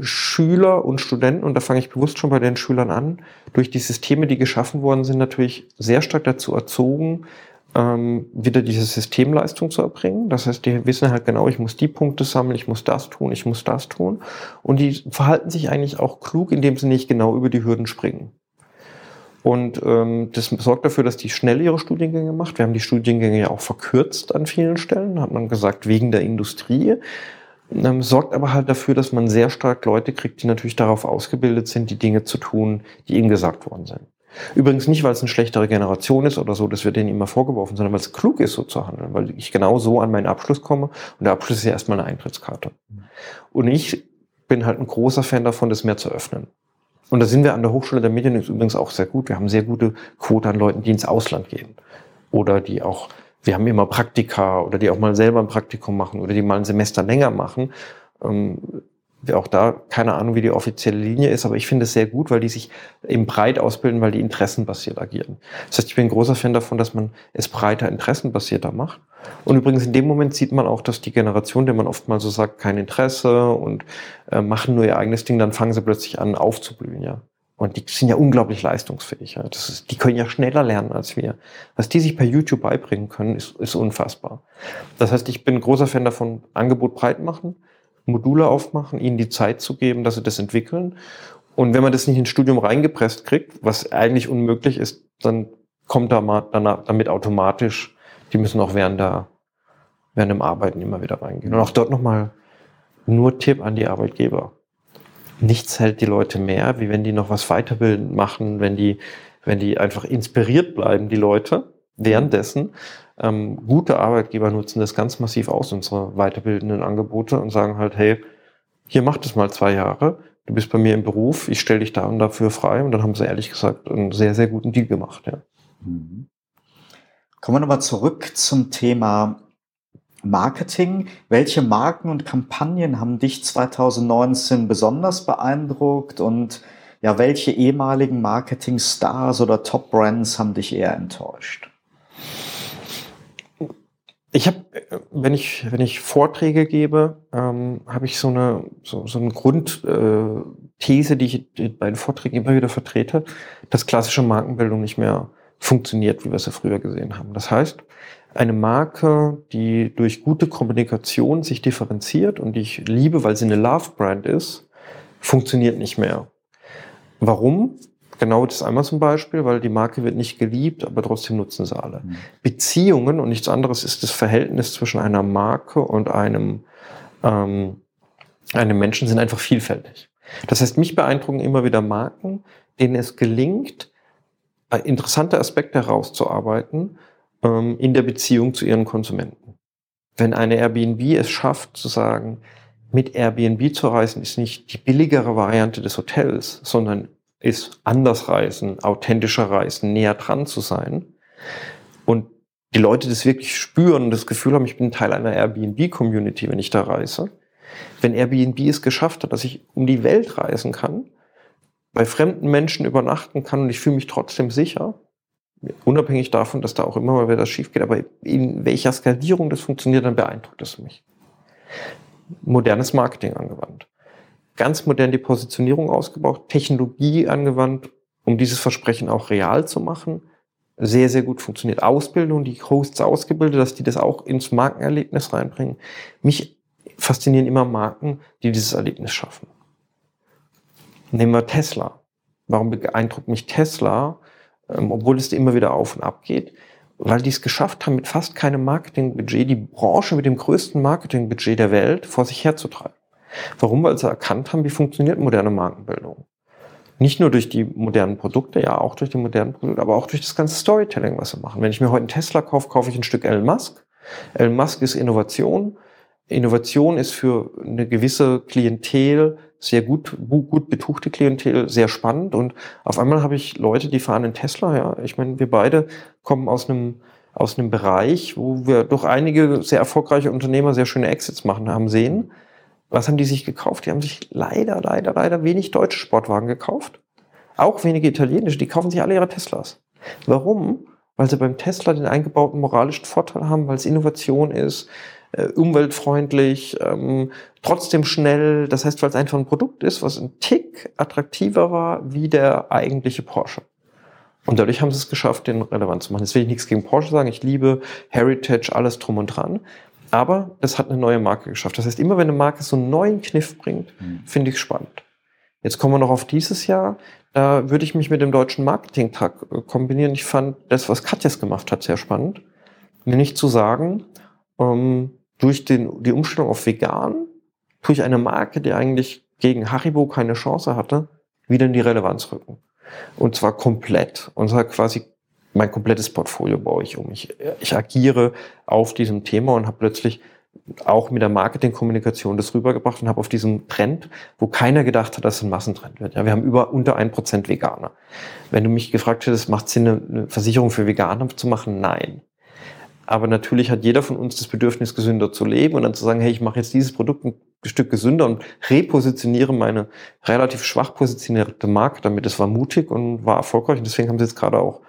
Schüler und Studenten, und da fange ich bewusst schon bei den Schülern an, durch die Systeme, die geschaffen worden sind, natürlich sehr stark dazu erzogen, ähm, wieder diese Systemleistung zu erbringen. Das heißt, die wissen halt genau, ich muss die Punkte sammeln, ich muss das tun, ich muss das tun. Und die verhalten sich eigentlich auch klug, indem sie nicht genau über die Hürden springen. Und ähm, das sorgt dafür, dass die schnell ihre Studiengänge macht. Wir haben die Studiengänge ja auch verkürzt an vielen Stellen, hat man gesagt, wegen der Industrie. Ähm, sorgt aber halt dafür, dass man sehr stark Leute kriegt, die natürlich darauf ausgebildet sind, die Dinge zu tun, die ihnen gesagt worden sind. Übrigens nicht, weil es eine schlechtere Generation ist oder so, dass wir denen immer vorgeworfen, sondern weil es klug ist, so zu handeln, weil ich genau so an meinen Abschluss komme und der Abschluss ist ja erstmal eine Eintrittskarte. Und ich bin halt ein großer Fan davon, das mehr zu öffnen. Und da sind wir an der Hochschule der Medien übrigens auch sehr gut. Wir haben sehr gute Quote an Leuten, die ins Ausland gehen. Oder die auch, wir haben immer Praktika oder die auch mal selber ein Praktikum machen oder die mal ein Semester länger machen. Ähm, auch da keine Ahnung, wie die offizielle Linie ist, aber ich finde es sehr gut, weil die sich eben breit ausbilden, weil die interessenbasiert agieren. Das heißt, ich bin ein großer Fan davon, dass man es breiter interessenbasierter macht. Und übrigens in dem Moment sieht man auch, dass die Generation, der man oft mal so sagt, kein Interesse und äh, machen nur ihr eigenes Ding, dann fangen sie plötzlich an aufzublühen, ja. Und die sind ja unglaublich leistungsfähig. Ja. Das ist, die können ja schneller lernen als wir. Was die sich per YouTube beibringen können, ist, ist unfassbar. Das heißt, ich bin großer Fan davon, Angebot breit machen Module aufmachen, ihnen die Zeit zu geben, dass sie das entwickeln. Und wenn man das nicht ins Studium reingepresst kriegt, was eigentlich unmöglich ist, dann kommt da mal danach, damit automatisch, die müssen auch während der, während dem Arbeiten immer wieder reingehen. Und auch dort nochmal nur Tipp an die Arbeitgeber. Nichts hält die Leute mehr, wie wenn die noch was weiterbilden machen, wenn die, wenn die einfach inspiriert bleiben, die Leute, währenddessen, ähm, gute Arbeitgeber nutzen das ganz massiv aus, unsere weiterbildenden Angebote und sagen halt, hey, hier macht es mal zwei Jahre, du bist bei mir im Beruf, ich stelle dich da und dafür frei. Und dann haben sie ehrlich gesagt einen sehr, sehr guten Deal gemacht. Ja. Mhm. Kommen wir nochmal zurück zum Thema Marketing. Welche Marken und Kampagnen haben dich 2019 besonders beeindruckt und ja, welche ehemaligen Marketing-Stars oder Top-Brands haben dich eher enttäuscht? Ich habe, wenn ich, wenn ich Vorträge gebe, ähm, habe ich so eine, so, so eine Grundthese, äh, die ich bei den Vorträgen immer wieder vertrete, dass klassische Markenbildung nicht mehr funktioniert, wie wir es ja früher gesehen haben. Das heißt, eine Marke, die durch gute Kommunikation sich differenziert und die ich liebe, weil sie eine Love-Brand ist, funktioniert nicht mehr. Warum? Genau das einmal zum Beispiel, weil die Marke wird nicht geliebt, aber trotzdem nutzen sie alle. Mhm. Beziehungen und nichts anderes ist das Verhältnis zwischen einer Marke und einem, ähm, einem Menschen sind einfach vielfältig. Das heißt, mich beeindrucken immer wieder Marken, denen es gelingt, äh, interessante Aspekte herauszuarbeiten ähm, in der Beziehung zu ihren Konsumenten. Wenn eine Airbnb es schafft zu sagen, mit Airbnb zu reisen ist nicht die billigere Variante des Hotels, sondern ist anders reisen, authentischer reisen, näher dran zu sein. Und die Leute das wirklich spüren und das Gefühl haben, ich bin Teil einer Airbnb-Community, wenn ich da reise. Wenn Airbnb es geschafft hat, dass ich um die Welt reisen kann, bei fremden Menschen übernachten kann und ich fühle mich trotzdem sicher, unabhängig davon, dass da auch immer mal wieder schief geht, aber in welcher Skalierung das funktioniert, dann beeindruckt es mich. Modernes Marketing angewandt ganz modern die Positionierung ausgebaut, Technologie angewandt, um dieses Versprechen auch real zu machen. Sehr, sehr gut funktioniert. Ausbildung, die Hosts ausgebildet, dass die das auch ins Markenerlebnis reinbringen. Mich faszinieren immer Marken, die dieses Erlebnis schaffen. Nehmen wir Tesla. Warum beeindruckt mich Tesla, obwohl es immer wieder auf und ab geht? Weil die es geschafft haben, mit fast keinem Marketingbudget die Branche mit dem größten Marketingbudget der Welt vor sich herzutreiben. Warum? Weil sie erkannt haben, wie funktioniert moderne Markenbildung. Nicht nur durch die modernen Produkte, ja, auch durch die modernen Produkte, aber auch durch das ganze Storytelling, was sie machen. Wenn ich mir heute einen Tesla kaufe, kaufe ich ein Stück Elon Musk. Elon Musk ist Innovation. Innovation ist für eine gewisse Klientel sehr gut, gut betuchte Klientel sehr spannend. Und auf einmal habe ich Leute, die fahren einen Tesla. Ja, ich meine, wir beide kommen aus einem aus einem Bereich, wo wir doch einige sehr erfolgreiche Unternehmer sehr schöne Exits machen haben sehen was haben die sich gekauft? Die haben sich leider, leider, leider wenig deutsche Sportwagen gekauft. Auch wenige italienische, die kaufen sich alle ihre Teslas. Warum? Weil sie beim Tesla den eingebauten moralischen Vorteil haben, weil es Innovation ist, umweltfreundlich, ähm, trotzdem schnell. Das heißt, weil es einfach ein Produkt ist, was ein Tick attraktiver war wie der eigentliche Porsche. Und dadurch haben sie es geschafft, den relevant zu machen. Jetzt will ich nichts gegen Porsche sagen. Ich liebe Heritage, alles drum und dran. Aber es hat eine neue Marke geschafft. Das heißt, immer wenn eine Marke so einen neuen Kniff bringt, mhm. finde ich es spannend. Jetzt kommen wir noch auf dieses Jahr. Da würde ich mich mit dem Deutschen Marketingtag äh, kombinieren. Ich fand das, was Katjas gemacht hat, sehr spannend. Nämlich zu sagen, ähm, durch den, die Umstellung auf vegan, durch eine Marke, die eigentlich gegen Haribo keine Chance hatte, wieder in die Relevanz rücken. Und zwar komplett. Und zwar quasi mein komplettes Portfolio baue ich um. Ich, ich agiere auf diesem Thema und habe plötzlich auch mit der Marketingkommunikation das rübergebracht und habe auf diesem Trend, wo keiner gedacht hat, dass es ein Massentrend wird. Ja, wir haben über unter ein Prozent Veganer. Wenn du mich gefragt hättest, macht es Sinn, eine Versicherung für Veganer zu machen? Nein. Aber natürlich hat jeder von uns das Bedürfnis, gesünder zu leben und dann zu sagen, hey, ich mache jetzt dieses Produkt ein Stück gesünder und repositioniere meine relativ schwach positionierte Marke damit. Das war mutig und war erfolgreich und deswegen haben sie jetzt gerade auch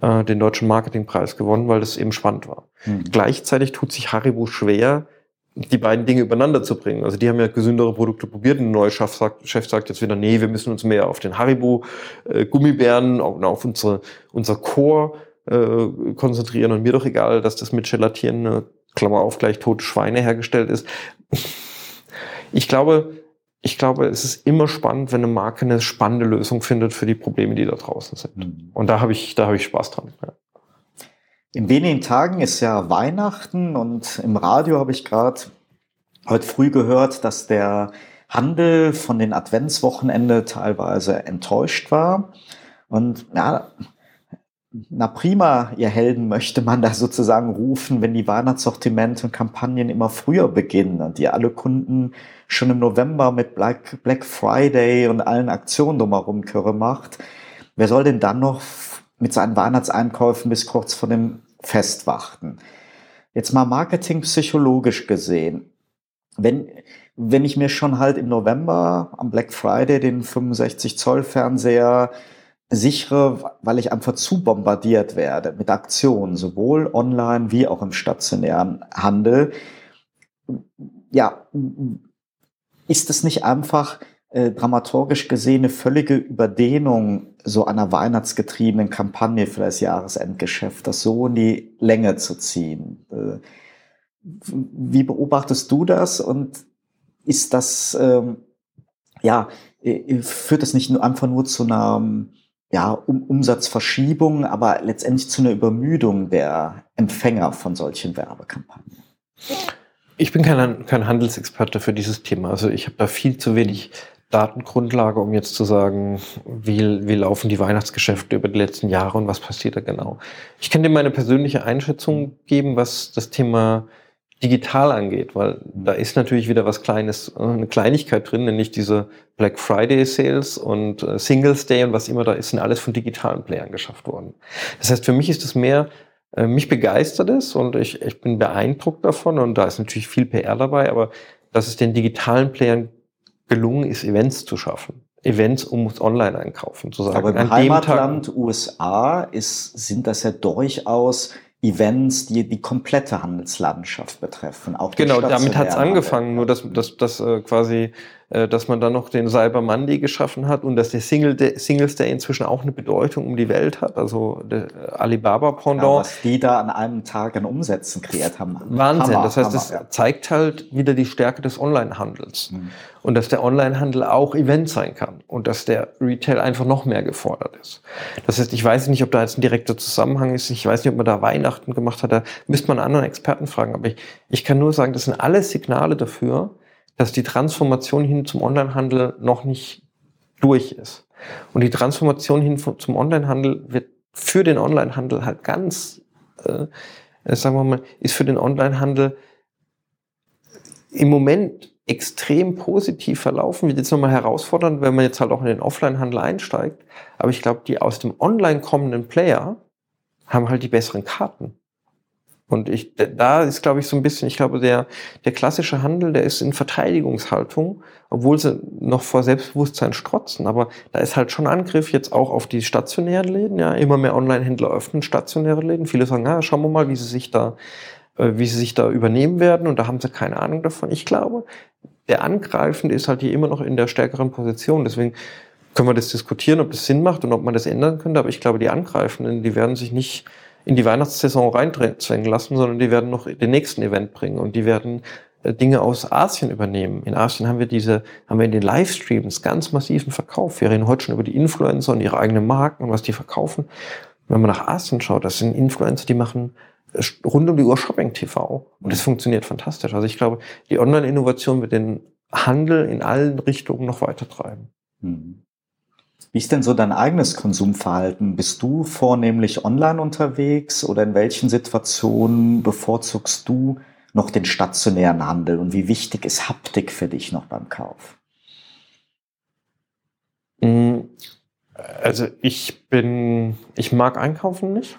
äh, den deutschen Marketingpreis gewonnen, weil das eben spannend war. Mhm. Gleichzeitig tut sich Haribo schwer, die beiden Dinge übereinander zu bringen. Also die haben ja gesündere Produkte probiert und der neue Chef sagt, Chef sagt jetzt wieder, nee, wir müssen uns mehr auf den Haribo äh, Gummibären, auf, auf unsere, unser Core äh, konzentrieren und mir doch egal, dass das mit Gelatieren, äh, Klammer auf, gleich tote Schweine hergestellt ist. Ich glaube, ich glaube, es ist immer spannend, wenn eine Marke eine spannende Lösung findet für die Probleme, die da draußen sind. Mhm. Und da habe ich, da habe ich Spaß dran. Ja. In wenigen Tagen ist ja Weihnachten und im Radio habe ich gerade heute früh gehört, dass der Handel von den Adventswochenende teilweise enttäuscht war. Und ja, na prima, ihr Helden, möchte man da sozusagen rufen, wenn die Weihnachtssortimente und Kampagnen immer früher beginnen und ihr alle Kunden schon im November mit Black, Black Friday und allen Aktionen drumherum Körre macht. Wer soll denn dann noch mit seinen Weihnachtseinkäufen bis kurz vor dem Fest warten? Jetzt mal Marketing psychologisch gesehen. Wenn, wenn ich mir schon halt im November am Black Friday den 65 Zoll Fernseher sichere, weil ich einfach zu bombardiert werde mit Aktionen, sowohl online wie auch im stationären Handel. Ja, ist es nicht einfach äh, dramaturgisch gesehen eine völlige Überdehnung so einer weihnachtsgetriebenen Kampagne für das Jahresendgeschäft, das so in die Länge zu ziehen? Äh, wie beobachtest du das und ist das, ähm, ja, äh, führt das nicht nur einfach nur zu einer ja, um, Umsatzverschiebung, aber letztendlich zu einer Übermüdung der Empfänger von solchen Werbekampagnen. Ich bin kein, kein Handelsexperte für dieses Thema. Also ich habe da viel zu wenig Datengrundlage, um jetzt zu sagen, wie, wie laufen die Weihnachtsgeschäfte über die letzten Jahre und was passiert da genau. Ich kann dir meine persönliche Einschätzung geben, was das Thema digital angeht, weil da ist natürlich wieder was Kleines, äh, eine Kleinigkeit drin, nämlich diese Black Friday Sales und äh, Singles Day und was immer da ist, sind alles von digitalen Playern geschafft worden. Das heißt, für mich ist es mehr, äh, mich begeistert es und ich, ich bin beeindruckt davon und da ist natürlich viel PR dabei, aber dass es den digitalen Playern gelungen ist, Events zu schaffen. Events um Online-Einkaufen zu sagen. Aber im Heimatland USA ist, sind das ja durchaus Events, die die komplette Handelslandschaft betreffen. Auch genau, damit hat es angefangen, nur dass, dass, dass äh, quasi dass man dann noch den Cyber Monday geschaffen hat und dass der Single Day, Singles Day inzwischen auch eine Bedeutung um die Welt hat, also der Alibaba Pendant. Ja, was die da an einem Tag an Umsätzen kreiert haben. Wahnsinn. Hammer, das heißt, es zeigt halt wieder die Stärke des Onlinehandels mhm. und dass der Onlinehandel auch Event sein kann und dass der Retail einfach noch mehr gefordert ist. Das heißt, ich weiß nicht, ob da jetzt ein direkter Zusammenhang ist. Ich weiß nicht, ob man da Weihnachten gemacht hat. Da müsste man anderen Experten fragen. Aber ich, ich kann nur sagen, das sind alles Signale dafür, dass die Transformation hin zum Onlinehandel noch nicht durch ist. Und die Transformation hin zum Onlinehandel wird für den Onlinehandel halt ganz, äh, sagen wir mal, ist für den Onlinehandel im Moment extrem positiv verlaufen. Wird jetzt nochmal herausfordernd, wenn man jetzt halt auch in den Offline-Handel einsteigt. Aber ich glaube, die aus dem Online kommenden Player haben halt die besseren Karten. Und ich, da ist, glaube ich, so ein bisschen, ich glaube, der, der klassische Handel, der ist in Verteidigungshaltung, obwohl sie noch vor Selbstbewusstsein strotzen. Aber da ist halt schon Angriff jetzt auch auf die stationären Läden. Ja, immer mehr Online-Händler öffnen stationäre Läden. Viele sagen, ja, schauen wir mal, wie sie sich da, äh, wie sie sich da übernehmen werden. Und da haben sie keine Ahnung davon. Ich glaube, der Angreifende ist halt hier immer noch in der stärkeren Position. Deswegen können wir das diskutieren, ob das Sinn macht und ob man das ändern könnte. Aber ich glaube, die Angreifenden, die werden sich nicht in die Weihnachtssaison reinzwängen lassen, sondern die werden noch den nächsten Event bringen und die werden äh, Dinge aus Asien übernehmen. In Asien haben wir diese, haben wir in den Livestreams ganz massiven Verkauf. Wir reden heute schon über die Influencer und ihre eigenen Marken und was die verkaufen. Wenn man nach Asien schaut, das sind Influencer, die machen äh, rund um die Uhr Shopping-TV. Und das funktioniert fantastisch. Also ich glaube, die Online-Innovation wird den Handel in allen Richtungen noch weiter treiben. Hm. Wie ist denn so dein eigenes Konsumverhalten? Bist du vornehmlich online unterwegs oder in welchen Situationen bevorzugst du noch den stationären Handel und wie wichtig ist Haptik für dich noch beim Kauf? Mm, also ich bin, ich mag einkaufen nicht.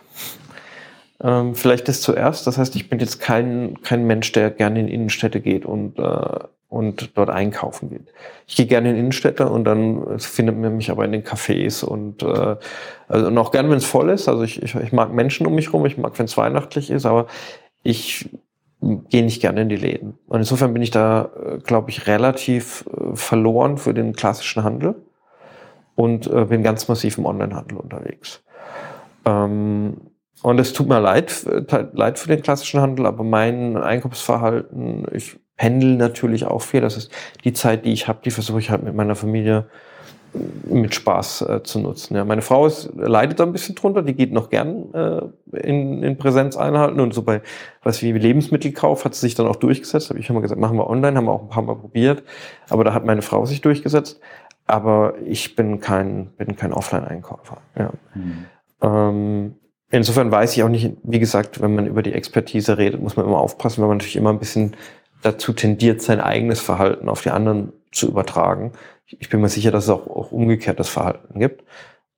Ähm, vielleicht das zuerst. Das heißt, ich bin jetzt kein, kein Mensch, der gerne in Innenstädte geht und äh, und dort einkaufen geht. Ich gehe gerne in Innenstädte und dann findet man mich aber in den Cafés und, äh, also und auch gerne, wenn es voll ist. Also ich, ich, ich mag Menschen um mich rum, ich mag, wenn es weihnachtlich ist, aber ich gehe nicht gerne in die Läden. Und insofern bin ich da, äh, glaube ich, relativ äh, verloren für den klassischen Handel und äh, bin ganz massiv im Onlinehandel unterwegs. Ähm, und es tut mir leid, leid für den klassischen Handel, aber mein Einkaufsverhalten, ich pendel natürlich auch viel. Das ist die Zeit, die ich habe, die versuche ich halt mit meiner Familie mit Spaß äh, zu nutzen. Ja, meine Frau ist, leidet da ein bisschen drunter, die geht noch gern äh, in, in Präsenz einhalten und so bei was wie Lebensmittelkauf hat sie sich dann auch durchgesetzt. Habe ich immer gesagt, machen wir online, haben wir auch ein paar Mal probiert, aber da hat meine Frau sich durchgesetzt. Aber ich bin kein bin kein Offline-Einkäufer. Ja. Mhm. Ähm, insofern weiß ich auch nicht, wie gesagt, wenn man über die Expertise redet, muss man immer aufpassen, weil man natürlich immer ein bisschen dazu tendiert, sein eigenes Verhalten auf die anderen zu übertragen. Ich bin mir sicher, dass es auch, auch umgekehrtes Verhalten gibt.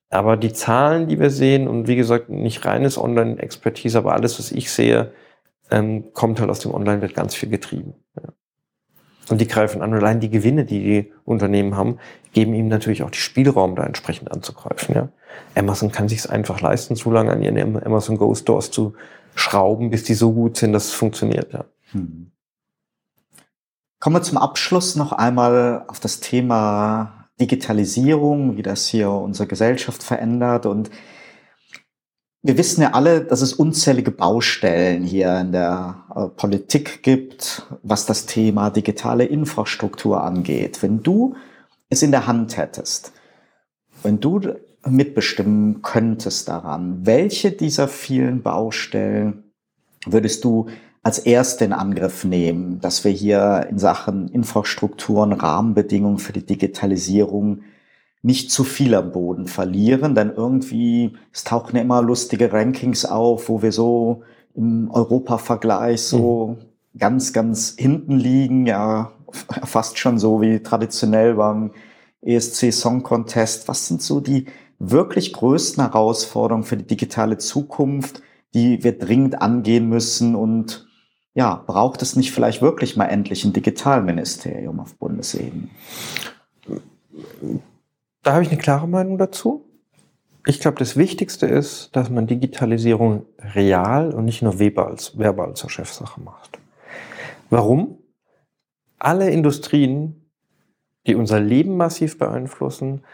Aber die Zahlen, die wir sehen, und wie gesagt, nicht reines Online-Expertise, aber alles, was ich sehe, ähm, kommt halt aus dem Online, wird ganz viel getrieben. Ja. Und die greifen an. Und allein die Gewinne, die die Unternehmen haben, geben ihnen natürlich auch die Spielraum, da entsprechend anzugreifen. Ja. Amazon kann sich es einfach leisten, so lange an ihren Amazon Go Stores zu schrauben, bis die so gut sind, dass es funktioniert. Ja. Hm. Kommen wir zum Abschluss noch einmal auf das Thema Digitalisierung, wie das hier unsere Gesellschaft verändert. Und wir wissen ja alle, dass es unzählige Baustellen hier in der äh, Politik gibt, was das Thema digitale Infrastruktur angeht. Wenn du es in der Hand hättest, wenn du mitbestimmen könntest daran, welche dieser vielen Baustellen würdest du als erste in Angriff nehmen, dass wir hier in Sachen Infrastrukturen, Rahmenbedingungen für die Digitalisierung nicht zu viel am Boden verlieren, denn irgendwie, es tauchen immer lustige Rankings auf, wo wir so im Europa-Vergleich so mhm. ganz, ganz hinten liegen, ja, fast schon so wie traditionell beim ESC Song Contest. Was sind so die wirklich größten Herausforderungen für die digitale Zukunft, die wir dringend angehen müssen und ja, braucht es nicht vielleicht wirklich mal endlich ein Digitalministerium auf Bundesebene? Da habe ich eine klare Meinung dazu. Ich glaube, das Wichtigste ist, dass man Digitalisierung real und nicht nur verbal, verbal zur Chefsache macht. Warum? Alle Industrien, die unser Leben massiv beeinflussen,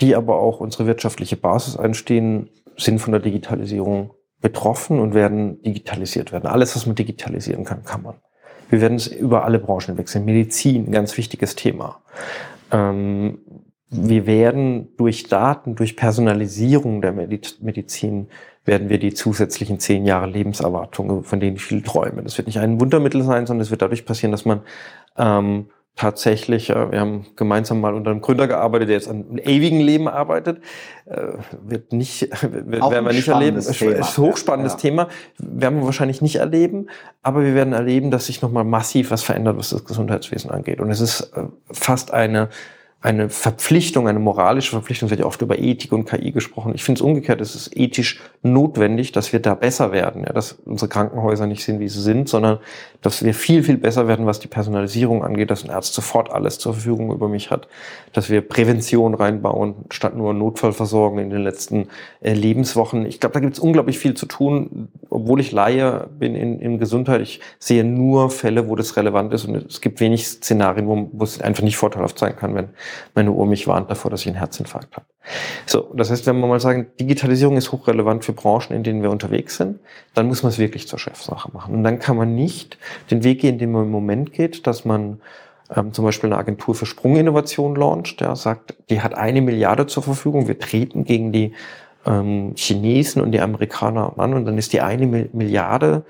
die aber auch unsere wirtschaftliche Basis einstehen, sind von der Digitalisierung betroffen und werden digitalisiert werden. Alles, was man digitalisieren kann, kann man. Wir werden es über alle Branchen wechseln. Medizin, ganz wichtiges Thema. Ähm, wir werden durch Daten, durch Personalisierung der Medizin, werden wir die zusätzlichen zehn Jahre Lebenserwartung, von denen ich viel träume. Das wird nicht ein Wundermittel sein, sondern es wird dadurch passieren, dass man ähm, tatsächlich, wir haben gemeinsam mal unter einem Gründer gearbeitet, der jetzt an einem ewigen Leben arbeitet, äh, wird nicht, wird, werden wir nicht erleben. Thema. Ist hochspannendes ja. Thema, werden wir wahrscheinlich nicht erleben, aber wir werden erleben, dass sich nochmal massiv was verändert, was das Gesundheitswesen angeht. Und es ist äh, fast eine eine Verpflichtung, eine moralische Verpflichtung, es wird ja oft über Ethik und KI gesprochen. Ich finde es umgekehrt, es ist ethisch notwendig, dass wir da besser werden, ja, dass unsere Krankenhäuser nicht sind, wie sie sind, sondern dass wir viel, viel besser werden, was die Personalisierung angeht, dass ein Arzt sofort alles zur Verfügung über mich hat, dass wir Prävention reinbauen, statt nur Notfallversorgung in den letzten äh, Lebenswochen. Ich glaube, da gibt es unglaublich viel zu tun, obwohl ich Laie bin in, in Gesundheit. Ich sehe nur Fälle, wo das relevant ist und es gibt wenig Szenarien, wo, es einfach nicht vorteilhaft sein kann, wenn meine Uhr mich warnt davor, dass ich einen Herzinfarkt habe. So, das heißt, wenn wir mal sagen, Digitalisierung ist hochrelevant für Branchen, in denen wir unterwegs sind, dann muss man es wirklich zur Chefsache machen. Und dann kann man nicht den Weg gehen, den man im Moment geht, dass man ähm, zum Beispiel eine Agentur für Sprunginnovation launcht, der sagt, die hat eine Milliarde zur Verfügung, wir treten gegen die ähm, Chinesen und die Amerikaner an und dann ist die eine Milliarde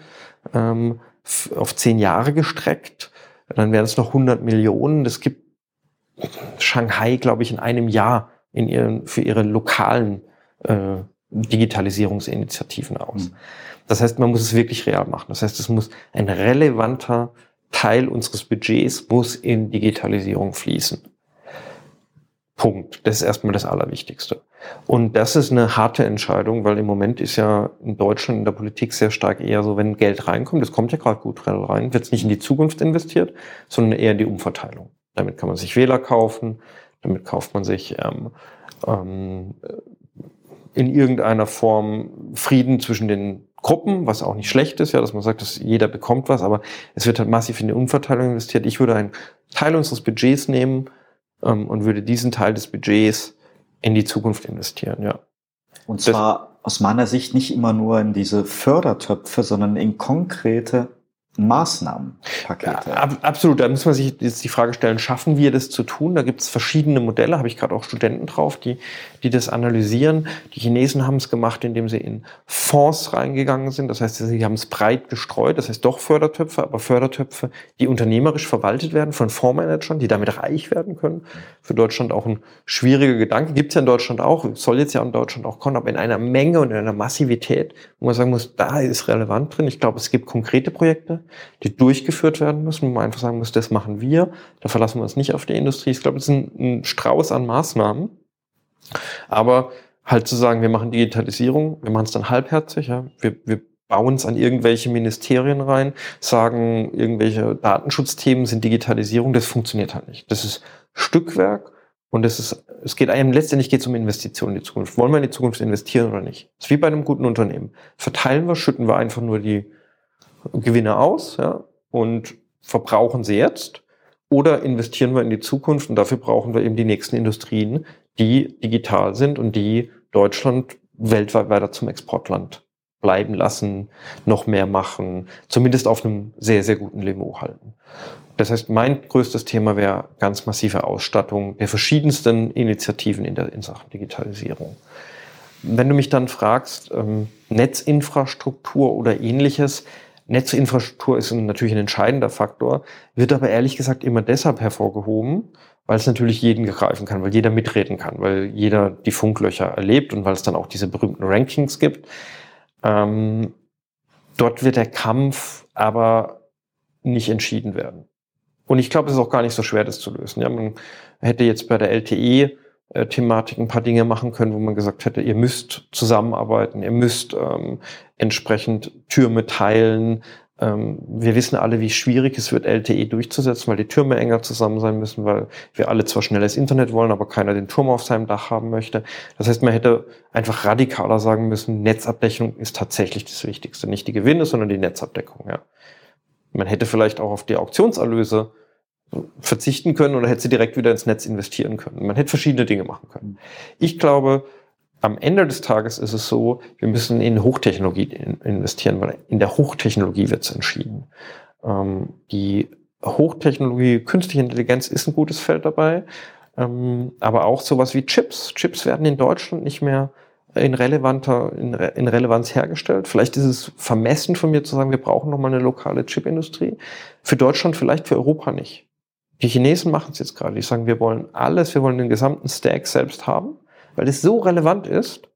ähm, auf zehn Jahre gestreckt, dann wären es noch 100 Millionen. Das gibt Shanghai, glaube ich, in einem Jahr in ihren, für ihre lokalen äh, Digitalisierungsinitiativen aus. Mhm. Das heißt, man muss es wirklich real machen. Das heißt, es muss ein relevanter Teil unseres Budgets muss in Digitalisierung fließen. Punkt. Das ist erstmal das Allerwichtigste. Und das ist eine harte Entscheidung, weil im Moment ist ja in Deutschland in der Politik sehr stark eher so, wenn Geld reinkommt, es kommt ja gerade gut rein, wird es nicht in die Zukunft investiert, sondern eher in die Umverteilung. Damit kann man sich Wähler kaufen, damit kauft man sich ähm, ähm, in irgendeiner Form Frieden zwischen den Gruppen, was auch nicht schlecht ist, ja, dass man sagt, dass jeder bekommt was, aber es wird halt massiv in die Umverteilung investiert. Ich würde einen Teil unseres Budgets nehmen ähm, und würde diesen Teil des Budgets in die Zukunft investieren, ja. Und zwar das, aus meiner Sicht nicht immer nur in diese Fördertöpfe, sondern in konkrete Maßnahmenpakete. Ab, absolut, da muss man sich jetzt die Frage stellen, schaffen wir das zu tun? Da gibt es verschiedene Modelle, habe ich gerade auch Studenten drauf, die, die das analysieren. Die Chinesen haben es gemacht, indem sie in Fonds reingegangen sind. Das heißt, sie haben es breit gestreut, das heißt doch Fördertöpfe, aber Fördertöpfe, die unternehmerisch verwaltet werden von Fondsmanagern, die damit reich werden können. Für Deutschland auch ein schwieriger Gedanke. Gibt es ja in Deutschland auch, soll jetzt ja in Deutschland auch kommen, aber in einer Menge und in einer Massivität, wo man sagen muss, da ist relevant drin. Ich glaube, es gibt konkrete Projekte, die durchgeführt werden müssen, wo man einfach sagen muss, das machen wir, da verlassen wir uns nicht auf die Industrie. Ich glaube, es ist ein, ein Strauß an Maßnahmen, aber halt zu sagen, wir machen Digitalisierung, wir machen es dann halbherzig, ja, wir, wir bauen es an irgendwelche Ministerien rein, sagen, irgendwelche Datenschutzthemen sind Digitalisierung, das funktioniert halt nicht. Das ist Stückwerk und es ist, es geht einem, letztendlich geht es um Investitionen in die Zukunft. Wollen wir in die Zukunft investieren oder nicht? Das ist wie bei einem guten Unternehmen. Verteilen wir, schütten wir einfach nur die Gewinne aus ja, und verbrauchen sie jetzt oder investieren wir in die Zukunft und dafür brauchen wir eben die nächsten Industrien, die digital sind und die Deutschland weltweit weiter zum Exportland bleiben lassen, noch mehr machen, zumindest auf einem sehr, sehr guten Niveau halten. Das heißt, mein größtes Thema wäre ganz massive Ausstattung der verschiedensten Initiativen in, der, in Sachen Digitalisierung. Wenn du mich dann fragst, ähm, Netzinfrastruktur oder ähnliches, Netzinfrastruktur ist natürlich ein entscheidender Faktor, wird aber ehrlich gesagt immer deshalb hervorgehoben, weil es natürlich jeden greifen kann, weil jeder mitreden kann, weil jeder die Funklöcher erlebt und weil es dann auch diese berühmten Rankings gibt. Ähm, dort wird der Kampf aber nicht entschieden werden. Und ich glaube, es ist auch gar nicht so schwer, das zu lösen. Ja, man hätte jetzt bei der LTE äh, ein paar Dinge machen können, wo man gesagt hätte, ihr müsst zusammenarbeiten, ihr müsst ähm, entsprechend Türme teilen. Ähm, wir wissen alle, wie schwierig es wird, LTE durchzusetzen, weil die Türme enger zusammen sein müssen, weil wir alle zwar schnelles Internet wollen, aber keiner den Turm auf seinem Dach haben möchte. Das heißt, man hätte einfach radikaler sagen müssen, Netzabdeckung ist tatsächlich das Wichtigste. Nicht die Gewinne, sondern die Netzabdeckung. Ja. Man hätte vielleicht auch auf die Auktionserlöse verzichten können oder hätte sie direkt wieder ins Netz investieren können. Man hätte verschiedene Dinge machen können. Ich glaube, am Ende des Tages ist es so, wir müssen in Hochtechnologie investieren, weil in der Hochtechnologie wird es entschieden. Ähm, die Hochtechnologie, künstliche Intelligenz ist ein gutes Feld dabei, ähm, aber auch sowas wie Chips. Chips werden in Deutschland nicht mehr in relevanter, in, Re in Relevanz hergestellt. Vielleicht ist es vermessen von mir zu sagen, wir brauchen nochmal eine lokale Chipindustrie. Für Deutschland vielleicht, für Europa nicht. Die Chinesen machen es jetzt gerade. Die sagen, wir wollen alles, wir wollen den gesamten Stack selbst haben, weil es so relevant ist.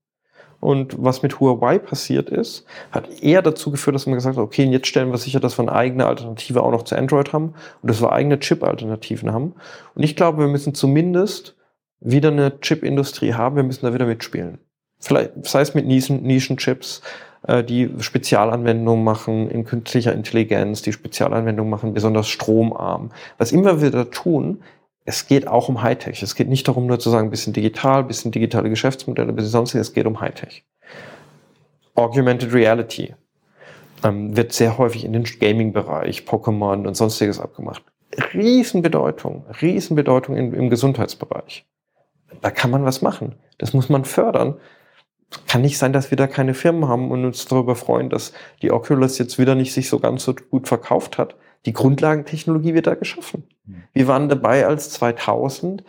Und was mit Huawei passiert ist, hat eher dazu geführt, dass man gesagt hat, okay, jetzt stellen wir sicher, dass wir eine eigene Alternative auch noch zu Android haben und dass wir eigene Chip-Alternativen haben. Und ich glaube, wir müssen zumindest wieder eine Chip-Industrie haben, wir müssen da wieder mitspielen. Vielleicht, sei es mit Nischen, Nischenchips, äh, die Spezialanwendungen machen in künstlicher Intelligenz, die Spezialanwendungen machen, besonders stromarm. Was immer wir da tun, es geht auch um Hightech. Es geht nicht darum, nur zu sagen, ein bisschen digital, ein bisschen digitale Geschäftsmodelle, ein bisschen sonstiges. Es geht um Hightech. Augmented Reality ähm, wird sehr häufig in den Gaming-Bereich, Pokémon und sonstiges abgemacht. Riesenbedeutung, Riesenbedeutung im, im Gesundheitsbereich. Da kann man was machen. Das muss man fördern kann nicht sein, dass wir da keine Firmen haben und uns darüber freuen, dass die Oculus jetzt wieder nicht sich so ganz so gut verkauft hat. Die Grundlagentechnologie wird da geschaffen. Wir waren dabei, als 2000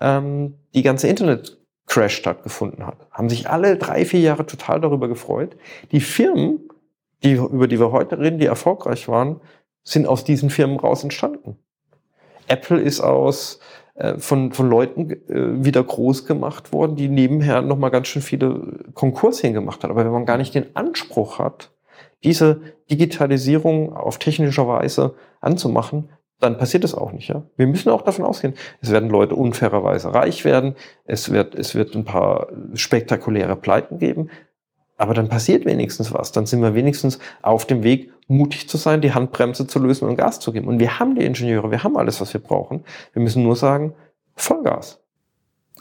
ähm, die ganze Internet-Crash stattgefunden hat. Haben sich alle drei, vier Jahre total darüber gefreut. Die Firmen, die, über die wir heute reden, die erfolgreich waren, sind aus diesen Firmen raus entstanden. Apple ist aus äh, von, von Leuten äh, wieder groß gemacht worden, die nebenher nochmal ganz schön viele Konkurse hingemacht hat. Aber wenn man gar nicht den Anspruch hat, diese Digitalisierung auf technischer Weise anzumachen, dann passiert es auch nicht. Ja? Wir müssen auch davon ausgehen, es werden Leute unfairerweise reich werden, es wird, es wird ein paar spektakuläre Pleiten geben, aber dann passiert wenigstens was. Dann sind wir wenigstens auf dem Weg, mutig zu sein, die Handbremse zu lösen und Gas zu geben. Und wir haben die Ingenieure, wir haben alles, was wir brauchen. Wir müssen nur sagen, Vollgas.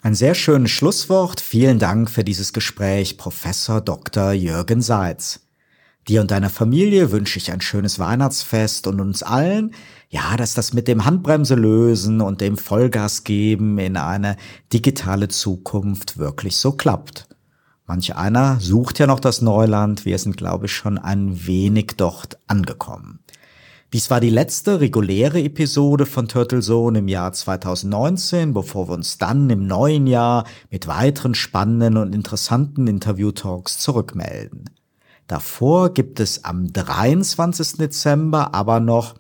Ein sehr schönes Schlusswort. Vielen Dank für dieses Gespräch, Professor Dr. Jürgen Seitz. Dir und deiner Familie wünsche ich ein schönes Weihnachtsfest und uns allen, ja, dass das mit dem Handbremse lösen und dem Vollgas geben in eine digitale Zukunft wirklich so klappt. Manch einer sucht ja noch das Neuland. Wir sind, glaube ich, schon ein wenig dort angekommen. Dies war die letzte reguläre Episode von Turtle Zone im Jahr 2019, bevor wir uns dann im neuen Jahr mit weiteren spannenden und interessanten Interview-Talks zurückmelden. Davor gibt es am 23. Dezember aber noch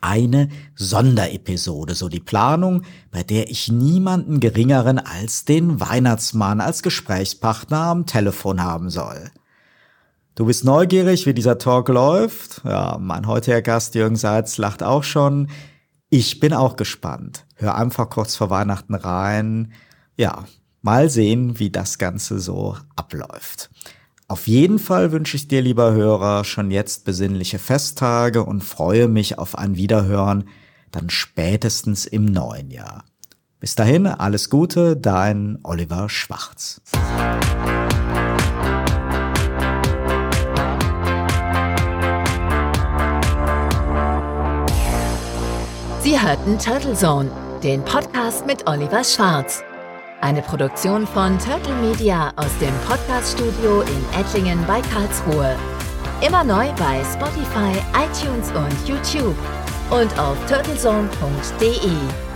eine Sonderepisode, so die Planung, bei der ich niemanden geringeren als den Weihnachtsmann als Gesprächspartner am Telefon haben soll. Du bist neugierig, wie dieser Talk läuft? Ja, mein heutiger Gast Jürgen Seitz lacht auch schon. Ich bin auch gespannt. Hör einfach kurz vor Weihnachten rein. Ja, mal sehen, wie das Ganze so abläuft. Auf jeden Fall wünsche ich dir, lieber Hörer, schon jetzt besinnliche Festtage und freue mich auf ein Wiederhören, dann spätestens im neuen Jahr. Bis dahin, alles Gute, dein Oliver Schwarz. Sie hörten Turtle Zone, den Podcast mit Oliver Schwarz. Eine Produktion von Turtle Media aus dem Podcaststudio in Ettlingen bei Karlsruhe. Immer neu bei Spotify, iTunes und YouTube und auf turtlezone.de.